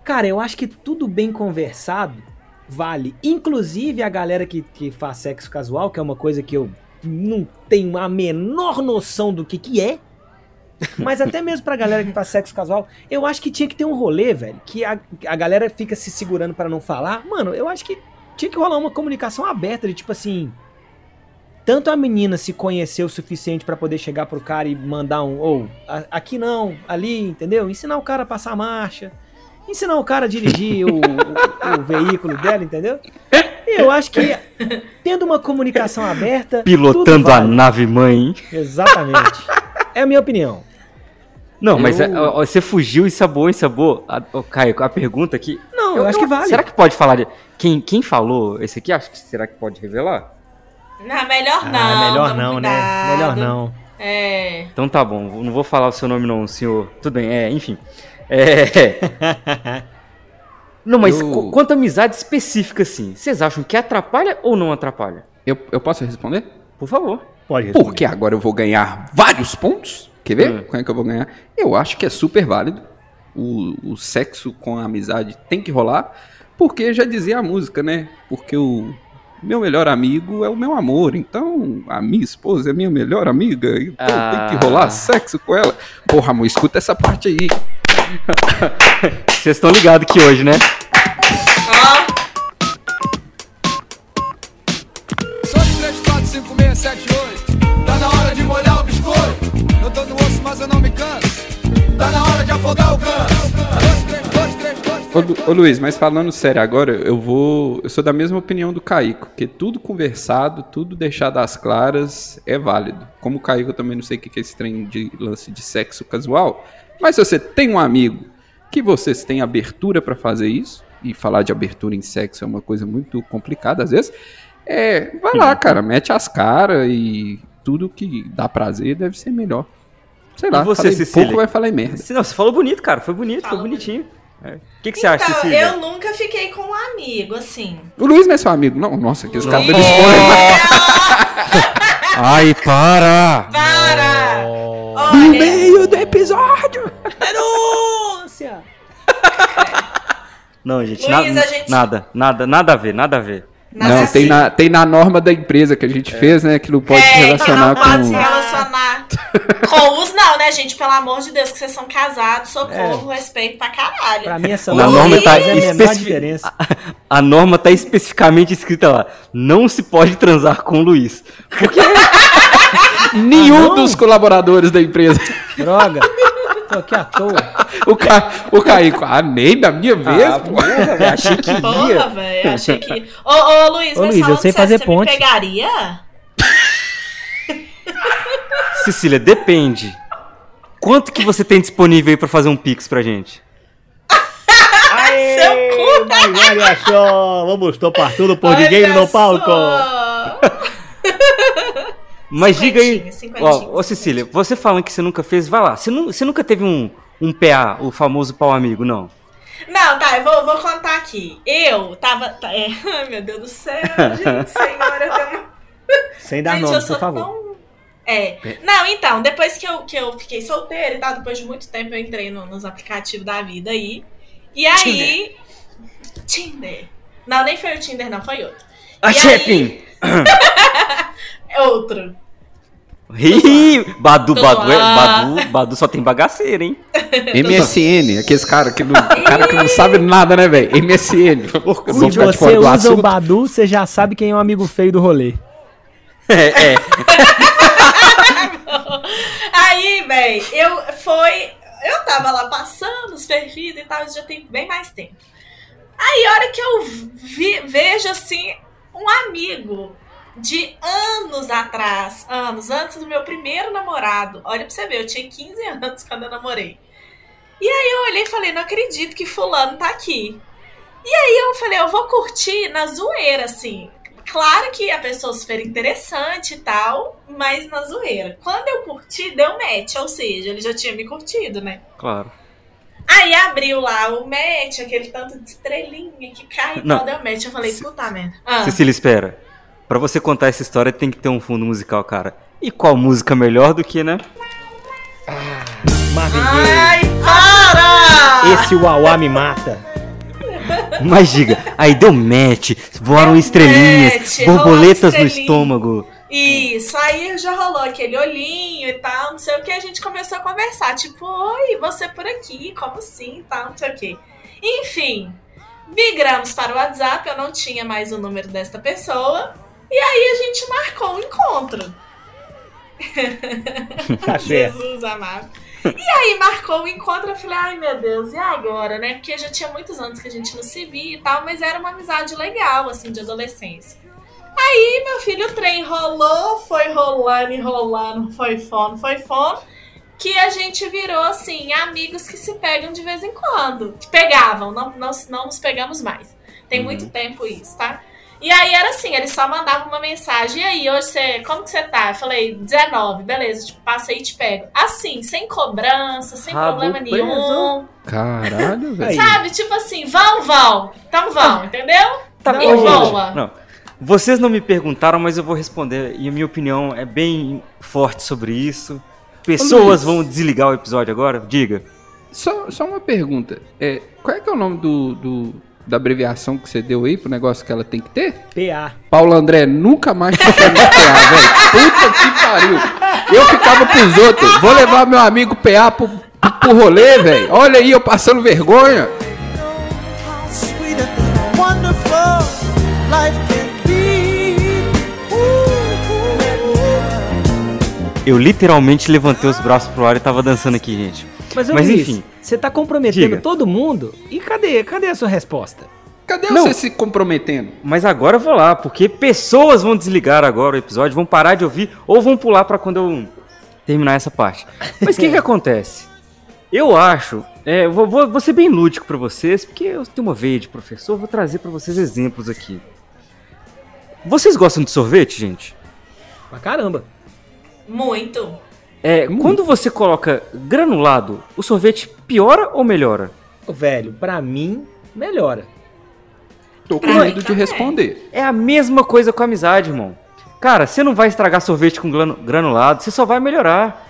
Cara, eu acho que tudo bem conversado vale. Inclusive a galera que, que faz sexo casual, que é uma coisa que eu não tenho a menor noção do que, que é. Mas até mesmo pra galera que faz sexo casual, eu acho que tinha que ter um rolê, velho. Que a, a galera fica se segurando pra não falar. Mano, eu acho que tinha que rolar uma comunicação aberta de tipo assim. Tanto a menina se conhecer o suficiente pra poder chegar pro cara e mandar um, ou a- aqui não, ali, entendeu? Ensinar o cara a passar a marcha, ensinar o cara a dirigir o, o- o veículo dela, entendeu? E eu acho que tendo uma comunicação aberta. Pilotando tudo a vale. nave mãe. Exatamente. É a minha opinião. Não, mas Eu- é, ó, você fugiu e sabou, e sabou. A, ó, Caio, a pergunta aqui. Não, eu, acho que vale. Será que pode falar? de- Quem, quem falou esse aqui? Acho que será que pode revelar? Não, melhor não. ah, melhor toma não, né? cuidado. Melhor não. É. Então tá bom, não vou falar o seu nome não, senhor. Tudo bem, é, enfim. É. Não, mas Eu- qu- quanto a amizade específica, assim, vocês acham que atrapalha ou não atrapalha? Eu, eu posso responder? Por favor. Pode responder. Porque agora eu vou ganhar vários pontos. Quer ver? Hum. Como é que eu vou ganhar? Eu acho que é super válido. O, o sexo com a amizade tem que rolar. Porque já dizia a música, né? Porque o meu melhor amigo é o meu amor. Então, a minha esposa é minha melhor amiga. Então Ah. tem que rolar sexo com ela. Porra, amor, escuta essa parte aí. Vocês estão ligados que hoje, né? Ó, 2, 3, 4, 5, 6, 7, 8. Tá na hora de molhar o biscoito. Eu tô no osso, mas eu não me canso. Tá na hora de afogar o ganso. 2, 3, 2, 3, 2, Ô, Lu- ô, Luiz, mas falando sério agora, eu vou. Eu sou da mesma opinião do Caico, que tudo conversado, tudo deixado às claras é válido. Como o Caico, eu também não sei o que que é esse trem de lance de sexo casual. Mas se você tem um amigo que vocês têm abertura pra fazer isso, e falar de abertura em sexo é uma coisa muito complicada às vezes, é. Vai lá, cara, mete as caras e tudo que dá prazer deve ser melhor. Sei lá, E você, falei Cecília? pouco vai falar em merda. Não, você falou bonito, cara. Foi bonito, Falou foi bonitinho. É. O que, que você acha, então, Cecília? eu nunca fiquei com um amigo, assim. O Luiz não é seu amigo, não? Nossa, que os caras dando É. spoiler. Ai, para! Para! No Olha, meio do episódio! Denúncia! Não, gente, Luiz, na- a gente- nada, nada, nada a ver, nada a ver. Mas não, assim, tem, na, tem na norma da empresa que a gente fez, né? Que não pode se é, que relacionar não pode se com. relacionar com os não, né, gente? Pelo amor de Deus, que vocês são casados, socorro, respeito pra caralho. Pra mim essa Na norma norma tá a especifi- diferença. A norma tá especificamente escrita lá: não se pode transar com o Luiz. Nenhum Ah, não? dos colaboradores da empresa. Droga. Tô aqui à toa. O, Ca... o Caico, ah, nem da minha vez, Ah, pô. porra, velho, achei que Porra, ia. velho, achei que... Ô, ô, Luiz, Ô, mas Luiz, eu sei fazer você ponte. me pegaria? Cecília, depende. Quanto que você tem disponível aí pra fazer um pix pra gente? Seu cu! Mas olha só, vamos topar tudo por Olha dinheiro no palco. Mas diga aí. Ó, ô Cecília, você falando que você nunca fez, vai lá. Você, nu- você nunca teve um, um PA, o famoso pau amigo, não? Não, tá, eu vou, vou contar aqui. Eu tava. tá, é, ai, meu Deus do céu, gente, senhora, eu tenho uma. Sem dar Gente, nome, eu por sou favor. tão- É. Não, então, depois que eu, que eu fiquei solteira e tal, depois de muito tempo eu entrei no- nos aplicativos da vida aí. E aí. Tinder. Não, nem foi o Tinder, não, foi outro. A E Chepin! É outro. Ih, Badu, Badu, é. Badu, Badu só tem bagaceira, hein? MSN, aqueles caras que não, cara que não sabe nada, né, velho? MSN. Se de você usa o assunto. Badu, você já sabe quem é o amigo feio do rolê. É, é. Aí, véi, eu foi. Eu tava lá passando os perfis e tal, isso já tem bem mais tempo. Aí, a hora que eu vi- vejo assim, um amigo de anos atrás, anos, antes do meu primeiro namorado. Olha pra você ver, eu tinha 15 anos quando eu namorei. E aí eu olhei e falei, não acredito que fulano tá aqui. E aí eu falei, eu vou curtir na zoeira, assim. Claro que a pessoa super interessante e tal, mas na zoeira. Quando eu curti, deu match, ou seja, ele já tinha me curtido, né? Claro. Aí abriu lá o match, aquele tanto de estrelinha que cai e tal, deu match. Eu falei, puta merda. Ah, Cecília, espera. Pra você contar essa história tem que ter um fundo musical, cara. E qual música melhor do que, né? Marvin Gaye. Ai, para! Esse Uauá me mata. Mas diga, aí deu match, voaram Deu estrelinhas, match, borboletas no estômago. Isso, aí já rolou aquele olhinho e tal, não sei o que, a gente começou a conversar, tipo, oi, você por aqui, como assim, tal, não sei o que. Enfim, migramos para o WhatsApp, eu não tinha mais o número desta pessoa, e aí a gente marcou um encontro. Tá. Jesus amado. E aí marcou o encontro, eu falei, ai meu Deus, e agora, né? Porque já tinha muitos anos que a gente não se via e tal, mas era uma amizade legal, assim, de adolescência. Aí, meu filho, o trem rolou, foi rolando e rolando, foi fono, foi fono, que a gente virou, assim, amigos que se pegam de vez em quando. Que pegavam, não, não, não nos pegamos mais. Tem muito tempo isso, tá? E aí era assim, ele só mandava uma mensagem. E aí, hoje você. Como que você tá? Eu falei, 19, beleza, tipo, passa aí e te pego. Assim, sem cobrança, sem Rabo problema preso. nenhum. Caralho, velho. Sabe? Tipo assim, vão, vão. Então vão, entendeu? Tá e bom, boa. Não. Vocês não me perguntaram, mas eu vou responder. E a minha opinião é bem forte sobre isso. Pessoas vão desligar o episódio agora? Diga. Só, só uma pergunta. É, qual é que é o nome do, do- da abreviação que você deu aí pro negócio que ela tem que ter? PA. Paulo André nunca mais chama de PA, velho. Puta que pariu. Eu ficava pros outros. Vou levar meu amigo PA pro, pro, rolê, velho. Olha aí, eu passando vergonha. Eu literalmente levantei os braços pro ar e tava dançando aqui, gente. Mas, Mas, enfim. Você tá comprometendo Diga. todo mundo? E cadê? Cadê a sua resposta? Cadê Não. você se comprometendo? Mas agora eu vou lá, porque pessoas vão desligar agora o episódio, vão parar de ouvir ou vão pular pra quando eu terminar essa parte. Mas o que que acontece? Eu acho, é, vou, vou, vou ser bem lúdico pra vocês, porque eu tenho uma veia de professor, vou trazer pra vocês exemplos aqui. Vocês gostam de sorvete, gente? Pra caramba. Muito. É, quando você coloca granulado, o sorvete piora ou melhora? Velho, pra mim, melhora. Tô com medo de responder. É a mesma coisa com a amizade, irmão. Cara, você não vai estragar sorvete com granulado, você só vai melhorar.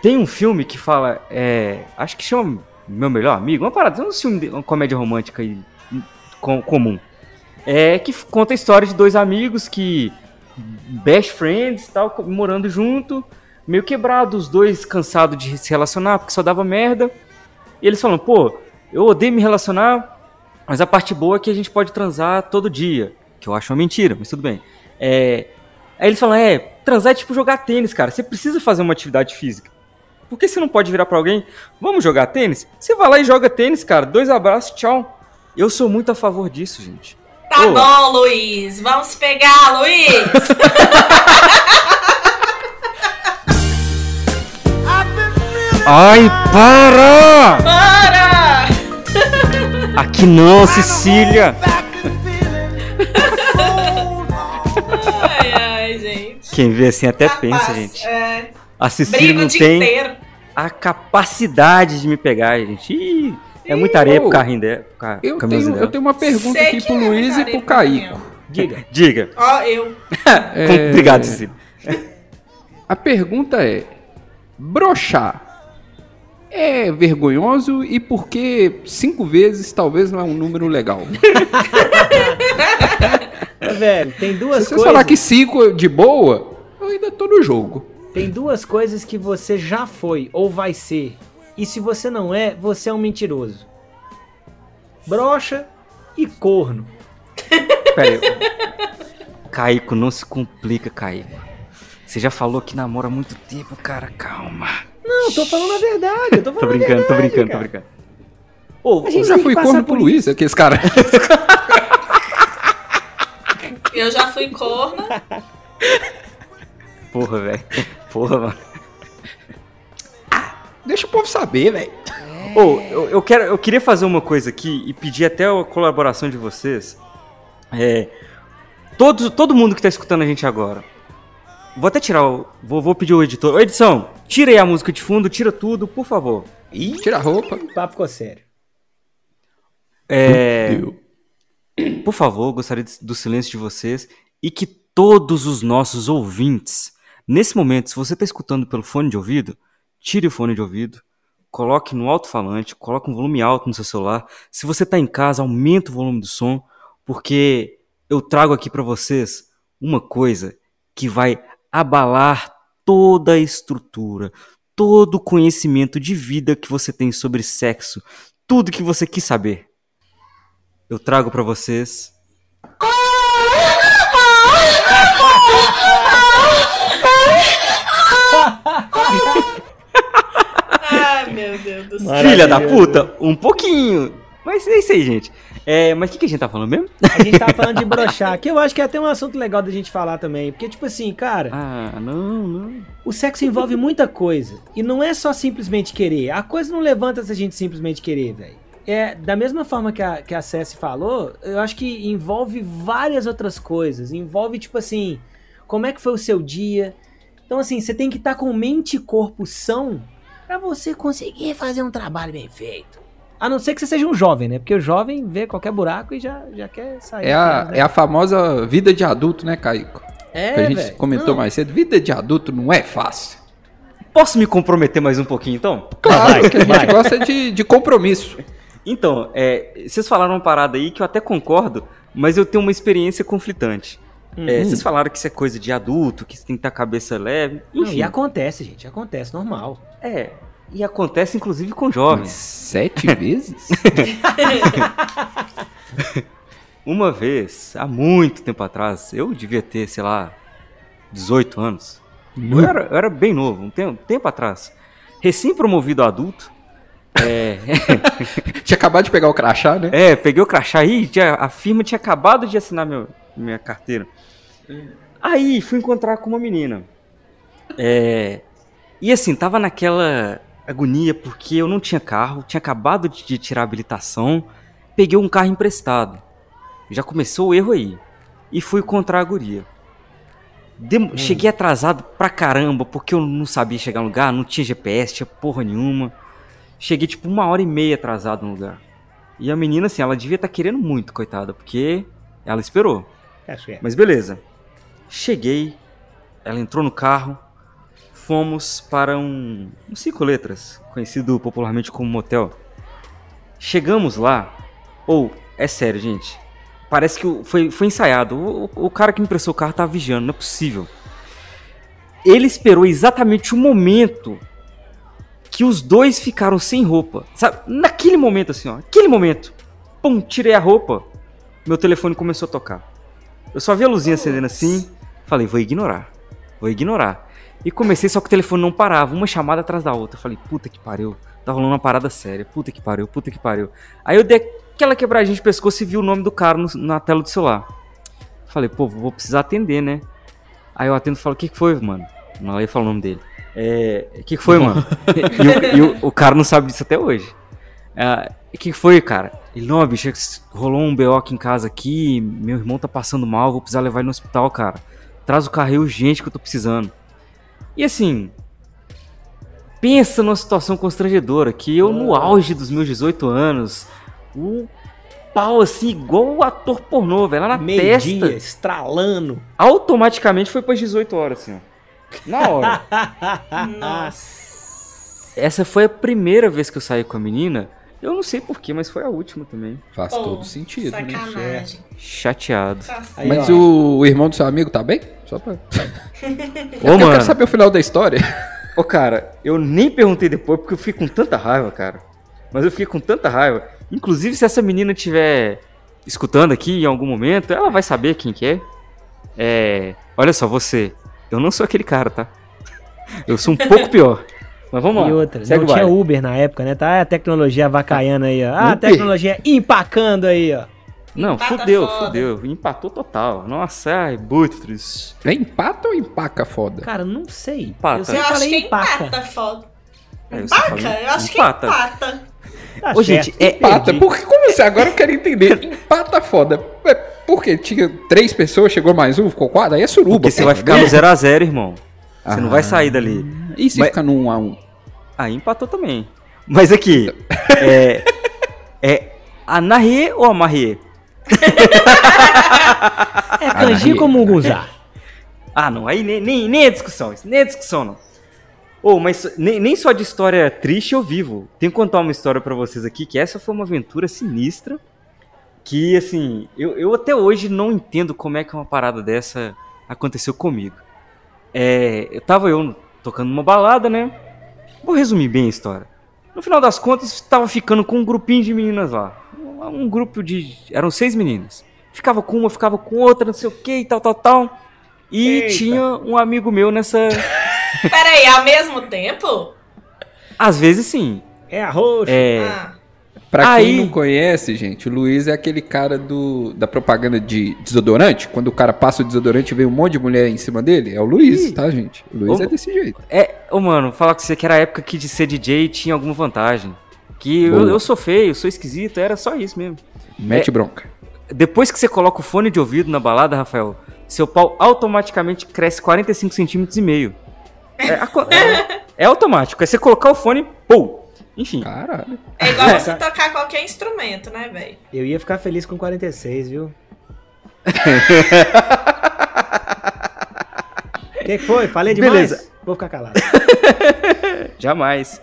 Tem um filme que fala, é, acho que chama Meu Melhor Amigo, uma parada, um filme, de- uma comédia romântica aí, com- comum. É que conta a história de dois amigos que best friends, tal, morando junto, meio quebrados, os dois cansados de se relacionar porque só dava merda. E eles falam, pô, eu odeio me relacionar, mas a parte boa é que a gente pode transar todo dia. Que eu acho uma mentira, mas tudo bem. É, Aí eles falam, é, transar é tipo jogar tênis, cara. Você precisa fazer uma atividade física. Por que você não pode virar pra alguém, vamos jogar tênis? Você vai lá e joga tênis, cara. Dois abraços, tchau. Eu sou muito a favor disso, gente. Tá Ô. bom, Luiz. Vamos pegar, Luiz. Ai, para! Para! Aqui não, Cecília! Ai, ai, gente. Quem vê assim até pensa, Capaz, gente. É, A Cecília briga o não tem inteiro. a capacidade de me pegar, gente. Ih, É muita areia pro carrinho dela. pro Eu tenho, dela. eu tenho uma pergunta Sei aqui que pro é Luiz e pro Caíco. Diga. Diga. Ó, eu. É, Obrigado, Cecília. A pergunta é: brochar é vergonhoso e por que cinco vezes talvez não é um número legal? Ô, velho, tem duas Se você coisas. falar que cinco de boa, eu ainda tô no jogo. Tem duas coisas que você já foi ou vai ser. E se você não é, você é um mentiroso. Brocha e corno. Pera aí. Caico, não se complica, Caico. Você já falou que namora há muito tempo, cara. Calma. Não, eu tô falando a verdade. Eu tô Tô brincando, tô verdade, brincando, tô cara. brincando. Ô, A gente Eu já fui corno pro Luiz, aqueles caras. Eu já fui corna. porra, velho. Porra, mano. Deixa o povo saber, velho. Ô, eu, eu quero, eu queria fazer uma coisa aqui e pedir até a colaboração de vocês. É, todo, todo mundo que tá escutando a gente agora. Vou até tirar o. Vou, vou pedir o editor. Ô, edição, tira aí a música de fundo, tira tudo, por favor. Tira a roupa. O papo ficou sério. É, por favor, gostaria do silêncio de vocês e que todos os nossos ouvintes, nesse momento, se você está escutando pelo fone de ouvido, tire o fone de ouvido, coloque no alto-falante, coloque um volume alto no seu celular. Se você está em casa, aumenta o volume do som, porque eu trago aqui para vocês uma coisa que vai abalar toda a estrutura, todo o conhecimento de vida que você tem sobre sexo, tudo que você quis saber eu trago pra vocês. Ai, meu Deus do céu. Filha da puta, um pouquinho. Mas é isso aí, gente. É, mas o que, que a gente tá falando mesmo? A gente tava falando de brochar, que eu acho que é até um assunto legal da gente falar também. Porque, tipo assim, cara, Ah, não, não. o sexo envolve muita coisa. E não é só simplesmente querer. A coisa não levanta se a gente simplesmente querer, velho. É, da mesma forma que a, que a Cessi falou, eu acho que envolve várias outras coisas. Envolve, tipo assim, como é que foi o seu dia. Então, assim, você tem que estar com mente e corpo são pra você conseguir fazer um trabalho bem feito. A não ser que você seja um jovem, né? Porque o jovem vê qualquer buraco e já, já quer sair. É a, né? é a famosa vida de adulto, né, Caico? É, que a gente velho. comentou Não. mais cedo. Vida de adulto não é fácil. Posso me comprometer mais um pouquinho, então? Claro Vai, que a gente vai. gosta de, de compromisso. Então, é, vocês falaram uma parada aí que eu até concordo, mas eu tenho uma experiência conflitante. É, vocês falaram que isso é coisa de adulto, que você tem que estar a cabeça leve. Não, Enfim, e acontece, gente. Acontece, normal. é. E acontece inclusive com jovens. sete vezes? Uma vez, há muito tempo atrás, eu devia ter, sei lá, 18 anos. Eu era, eu era bem novo, um tempo, tempo atrás. Recém-promovido a adulto. É, Tinha acabado de pegar o crachá, né? é, peguei o crachá aí, tinha- a firma tinha acabado de assinar meu, minha carteira. Aí fui encontrar com uma menina. É, e assim, tava naquela agonia porque eu não tinha carro, tinha acabado de, tirar a habilitação, peguei um carro emprestado. Já começou o erro aí. E fui encontrar a guria. Dem- Cheguei atrasado pra caramba, porque eu não sabia chegar no lugar, não tinha GPS, tinha porra nenhuma. Cheguei tipo uma hora e meia atrasado no lugar. E a menina, assim, ela devia estar querendo muito, coitada, porque ela esperou. Que é. Mas beleza. Cheguei, ela entrou no carro, fomos para um, um cinco letras, conhecido popularmente como motel. Chegamos lá, ou, é sério, gente, parece que foi, foi ensaiado. O, o- o cara que me emprestou o carro tava vigiando, não é possível. Ele esperou exatamente o momento que os dois ficaram sem roupa. Sabe? Naquele momento, assim, ó. Aquele momento. Pum, tirei a roupa. Meu telefone começou a tocar. Eu só vi a luzinha acendendo assim. Falei, vou ignorar. Vou ignorar. E comecei, só que o telefone não parava, uma chamada atrás da outra. Eu falei, puta que pariu. Tá rolando uma parada séria. Puta que pariu, puta que pariu. Aí eu dei aquela quebradinha de pescoço e vi o nome do cara no- na tela do celular. Falei, pô, vou precisar atender, né? Aí eu atendo e falo, o que, que foi, mano? Não ia falar o nome dele. É. O que, que foi, mano? e o, e o- o cara não sabe disso até hoje. Ah, O que, que foi, cara? Ele, não, bicho, é rolou um BO aqui em casa aqui, meu irmão tá passando mal, vou precisar levar ele no hospital, cara. Traz o carro aí urgente que eu tô precisando. E assim. pensa numa situação constrangedora, que eu no auge dos meus 18 anos, o pau assim, igual o ator pornô, velho, lá na Meio-dia, testa, estralando. automaticamente foi para 18 horas, assim, ó. Na hora. Nossa. Essa foi a primeira vez que eu saí com a menina. Eu não sei porquê, mas foi a última também. Faz Pô, todo sentido, né? Sacanagem. Chateado. Tá Aí, Mas ó, o, o irmão do seu amigo tá bem? Só pra... Ô, eu mano. quero saber o final da história. Ô, cara, eu nem perguntei depois porque eu fiquei com tanta raiva, cara. Mas eu fiquei com tanta raiva. Inclusive, se essa menina estiver escutando aqui em algum momento, ela vai saber quem que é. É. Olha só, você. Eu não sou aquele cara, tá? Eu sou um pouco pior. Mas vamos lá. E outra, segue não tinha baile. Uber na época, né? Tá a tecnologia avacaiando aí, ó. Ah, a tecnologia empacando aí, ó. Não, Empata fudeu, foda. fudeu. Empatou total. Nossa, ai, muito triste. É empata ou empaca foda? Cara, não sei. Empata. Eu sempre Eu acho que empaca. empata foda. É, eu sempre Empaca? Eu acho empata. que empata. Tá Ô, gente, é, Empata? Por que? Como assim? Agora eu quero entender. Empata foda. É, Por quê? Tinha três pessoas, chegou mais um, ficou quatro? Aí é suruba. Porque você vai ficar no 0x0, irmão. Você não vai Ah. sair dali. E se Mas- fica no 1 a 1 Aí empatou também. Mas aqui, é. É Anahê ou Amarrê? É kanji Ah, como Mugunzá. Ah, não, aí nem, nem, nem é discussão, isso nem é discussão, não. Ô, mas nem, nem só de história triste eu vivo. Tenho que contar uma história pra vocês aqui, que essa foi uma aventura sinistra. Que, assim, eu, eu até hoje não entendo como é que uma parada dessa aconteceu comigo. É, eu tava eu tocando numa balada, né? Vou resumir bem a história. No final das contas, tava ficando com um grupinho de meninas lá. Um grupo de. Eram seis meninas. Ficava com uma, ficava com outra, não sei o que e tal, tal, tal. E Eita. tinha um amigo meu nessa. Peraí, ao mesmo tempo? Às vezes sim. É arroz. É. Ah, Pra Aí- quem não conhece, gente, o Luiz é aquele cara do, da propaganda de desodorante. Quando o cara passa o desodorante e vem um monte de mulher em cima dele. É o Luiz, Ih. tá, gente? O Luiz Ô, é desse jeito. É, ô mano, falar com você que era a época que de ser DJ tinha alguma vantagem. Que eu, eu sou feio, sou esquisito, era só isso mesmo. Mete É. bronca. Depois que você coloca o fone de ouvido na balada, Rafael, seu pau automaticamente cresce 45 centímetros e meio. É, é- é automático. É você colocar o fone, pô. Enfim. Caralho. é igual você tocar qualquer instrumento, né, velho? Eu ia ficar feliz com 46, viu? O que, que foi? Falei demais? Beleza. Vou ficar calado. Jamais.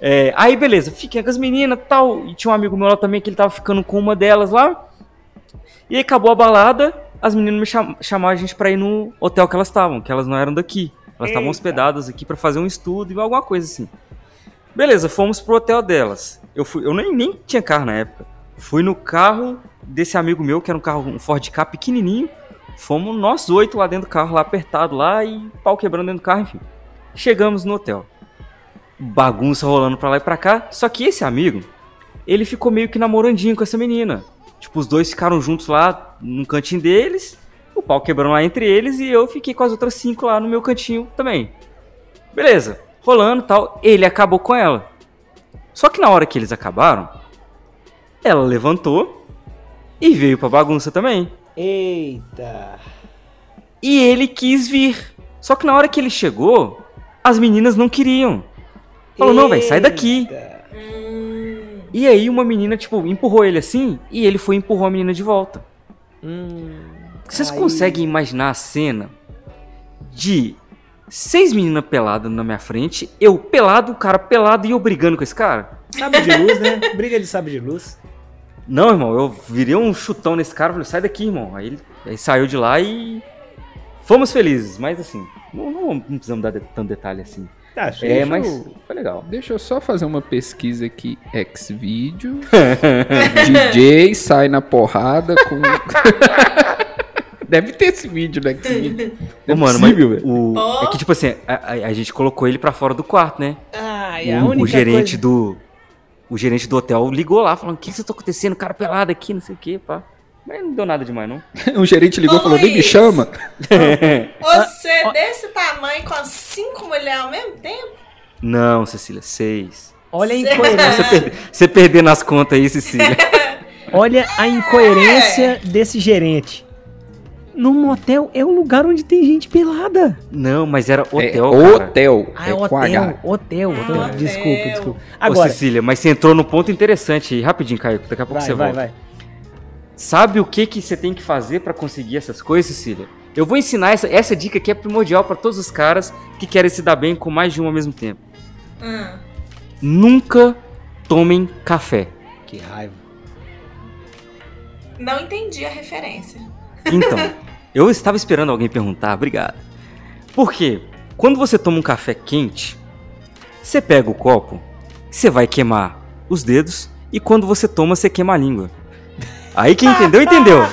É, aí, beleza, fiquei com as meninas e tal. E tinha um amigo meu lá também que ele tava ficando com uma delas lá. E aí acabou a balada, as meninas me cham chamaram a gente pra ir no hotel que elas estavam, que elas não eram daqui. Elas estavam hospedadas aqui pra fazer um estudo e alguma coisa assim. Beleza, fomos pro hotel delas. Eu, fui, eu nem, nem tinha carro na época. Fui no carro desse amigo meu, que era um carro, um Ford Ka pequenininho. Fomos nós oito lá dentro do carro, lá apertado lá e pau quebrando dentro do carro, enfim. Chegamos no hotel. Bagunça rolando pra lá e pra cá. Só que esse amigo, ele ficou meio que namorandinho com essa menina. Tipo, os dois ficaram juntos lá no cantinho deles. O pau quebrando lá entre eles e eu fiquei com as outras cinco lá no meu cantinho também. Beleza, rolando e tal. Ele acabou com ela. Só que na hora que eles acabaram, ela levantou e veio pra bagunça também. Eita. E ele quis vir. Só que na hora que ele chegou, as meninas não queriam. Falou, não, velho, sai daqui. Eita. Hum, E aí uma menina, tipo, empurrou ele assim, e ele foi e empurrou a menina de volta. Hum, Vocês aí. conseguem imaginar a cena de seis meninas peladas na minha frente, eu pelado, o cara pelado e eu brigando com esse cara? Sabe de luz, né? Briga de sabe de luz. Não, irmão, eu virei um chutão nesse cara, falei, sai daqui, irmão. Aí ele aí saiu de lá e fomos felizes, mas assim, não, não, não precisamos dar de- tanto detalhe assim. Tá, É, mas eu- foi legal. Deixa eu só fazer uma pesquisa aqui. Xvideo. DJ sai na porrada com. Deve ter esse vídeo no Xvideo. Ô, É mano, mas velho. o, Pô. é que tipo assim, a, a- a gente colocou ele pra fora do quarto, né? Ai, o, o gerente do o gerente do hotel ligou lá falando: "O que que tá acontecendo? Cara pelado aqui, não sei o quê, pá". Mas não deu nada demais não. Um gerente ligou e Ô, falou: nem me chama. Você desse tamanho com as cinco mulheres ao mesmo tempo? não, Cecília, seis. Olha a Você, incoerência. perde, você perdendo as contas aí, Cecília. Olha a incoerência desse gerente. No motel é o lugar onde tem gente pelada. Não, mas era hotel, é cara. hotel. Ah, é é com hotel, hotel. Ah, hotel. hotel. Desculpa, desculpa. Ô, Agora, Cecília, mas você entrou no ponto interessante aí. Rapidinho, Caio. Daqui a pouco vai, você vai, volta. vai. Sabe o que, que você tem que fazer pra conseguir essas coisas, Cecília? Eu vou ensinar essa, essa dica que é primordial pra todos os caras que querem se dar bem com mais de um ao mesmo tempo. Hum. Nunca tomem café. Que raiva. Não entendi a referência. Então, eu estava esperando alguém perguntar, obrigado. Por quê? Quando você toma um café quente, você pega o copo, você vai queimar os dedos e quando você toma, você queima a língua. Aí quem entendeu, entendeu.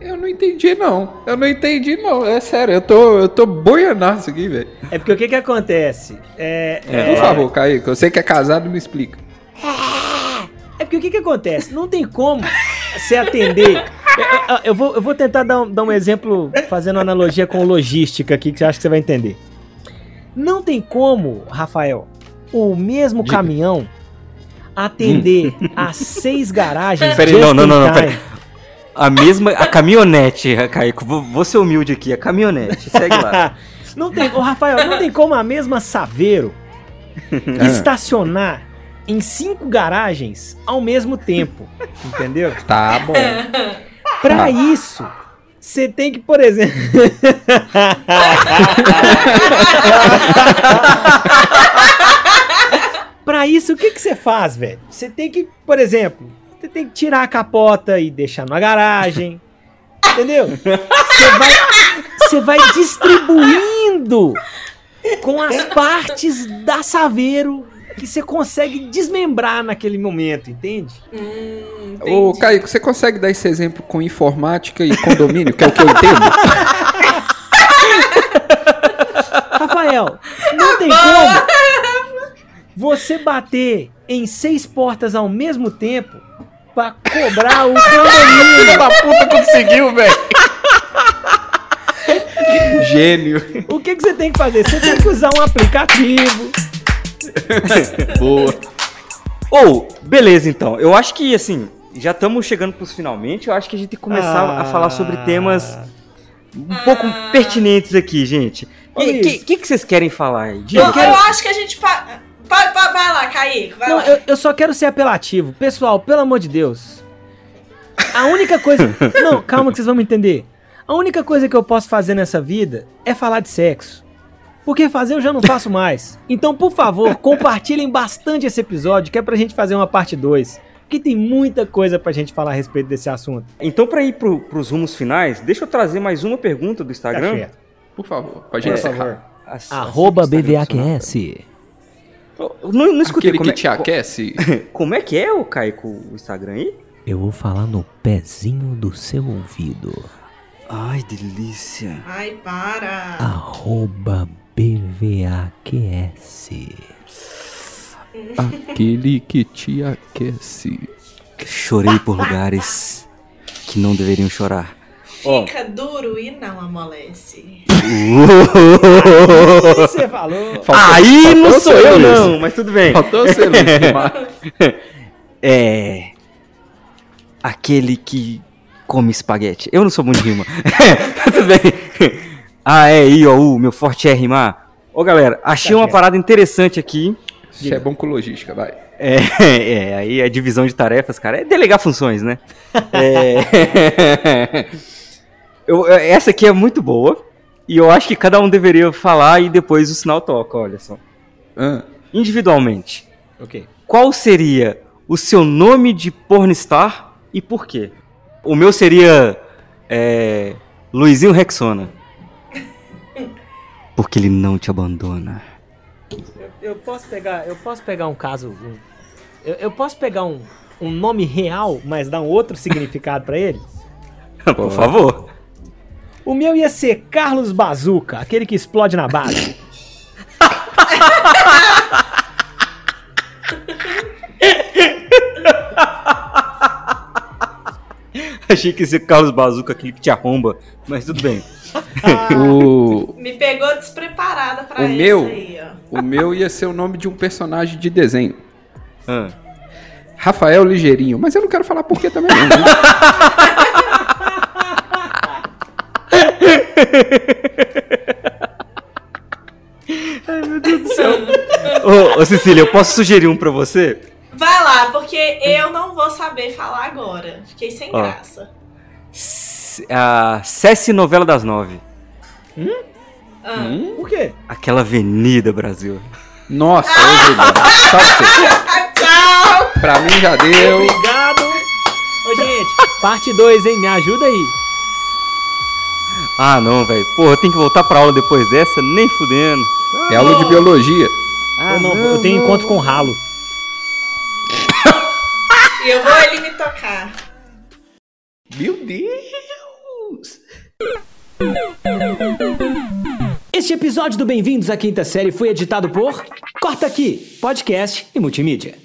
Eu não entendi, não. Eu não entendi, não. É sério, eu tô, eu tô boianaço aqui, velho. É porque o que que acontece? É, É, Por favor, Kaique, você que é casado, me explica. É porque o que que acontece? Não tem como se atender. Eu, eu- eu vou, eu vou tentar dar um, dar um exemplo fazendo uma analogia com logística aqui que eu acho que você vai entender. Não tem como, Rafael, o mesmo Diga. caminhão atender as seis garagens Peraí, não, não, não, não, peraí. A mesma, a caminhonete, Caico, vou, vou ser humilde aqui, a caminhonete, segue lá. Não tem, ô Rafael, não tem como a mesma Saveiro Ah. estacionar em cinco garagens ao mesmo tempo, entendeu? Tá bom. Pra isso, você tem que, por exemplo. Pra isso, o que que você faz, velho? Você tem que, por exemplo, você tem que tirar a capota e deixar na garagem. Entendeu? Você vai, você vai distribuindo com as partes da Saveiro que você consegue desmembrar naquele momento, entende? Hum, Ô. Kaique, você consegue dar esse exemplo com informática e condomínio, que é o que eu entendo? Rafael, não tem como você bater em seis portas ao mesmo tempo pra cobrar o condomínio. da puta conseguiu, velho. Gênio. O que, que você tem que fazer? Você tem que usar um aplicativo. Boa. Ou, beleza então, eu acho que assim, já estamos chegando pros finalmente, eu acho que a gente tem que começar a falar sobre temas um pouco pertinentes aqui, gente. O que, que, que que vocês querem falar aí? Eu, Diga. eu acho que a gente. Pa... Pa- pa- vai lá, Kaique. Vai Não, lá. eu, eu só quero ser apelativo. Pessoal, pelo amor de Deus. A única coisa. Não, calma que vocês vão me entender. A única coisa que eu posso fazer nessa vida é falar de sexo. Porque fazer eu já não faço mais. Então, por favor, compartilhem bastante esse episódio, que é pra gente fazer uma parte 2. Porque tem muita coisa pra gente falar a respeito desse assunto. Então, para ir pro, pros rumos finais, deixa eu trazer mais uma pergunta do Instagram. Tá. Por favor, pode Por encerrar. As- Arroba que BVAQS. Eu Não, não escutei Aquele como que é, te aquece. como é que é o Caico o Instagram aí? Eu vou falar no pezinho do seu ouvido. Ai, delícia. Ai, para. Arroba BVAQS. Aquele que te aquece. Chorei por lugares que não deveriam chorar. Fica duro e não amolece. Você falou. Aí faltou não sou eu Luiz. não, mas tudo bem. Faltou ser Luiz. É. Aquele que come espaguete. Eu não sou bom de rima. tudo bem. Ah, é, I, O, U, meu forte é rimar. Ô galera, achei uma parada interessante aqui. Isso é bom com logística, vai. É, é, aí a divisão de tarefas, cara, é delegar funções, né? É... Eu- essa aqui é muito boa. E eu acho que cada um deveria falar e depois o sinal toca, olha só. Ah, Individualmente, Ok. qual seria o seu nome de pornstar e por quê? O meu seria é, Luizinho Rexona. Porque ele não te abandona. Eu posso pegar, eu posso pegar um caso. um- eu, eu posso pegar um, um nome real, mas dar um outro significado pra ele? Por favor. O meu ia ser Carlos Bazuca, aquele que explode na base. Achei que ia ser Carlos Bazuca, aquele que te arromba, mas tudo bem. o, Me pegou despreparada pra O isso meu? aí, ó. o meu ia ser o nome de um personagem de desenho. Ah. Rafael Ligeirinho, mas eu não quero falar por que também não. viu? Ô, ô, Cecília, eu posso sugerir um pra você? Vai lá, porque eu não vou saber falar agora. Fiquei sem Ó. graça. A Cesse Novela das Nove. Ah. Hum? Por quê? Aquela Avenida Brasil. Nossa, hoje não. Tchau pra você. Tchau! Pra mim já deu. Obrigado. Ô, gente, parte 2, hein? Me ajuda aí. Ah, não, velho. Porra, tem que voltar pra aula depois dessa? Nem fudendo. É aula de biologia. Ah, eu, não, eu tenho encontro com ralo. E eu vou ele me tocar. Meu Deus! Este episódio do Bem-vindos à Quinta Série foi editado por Corta Aqui, podcast e multimídia.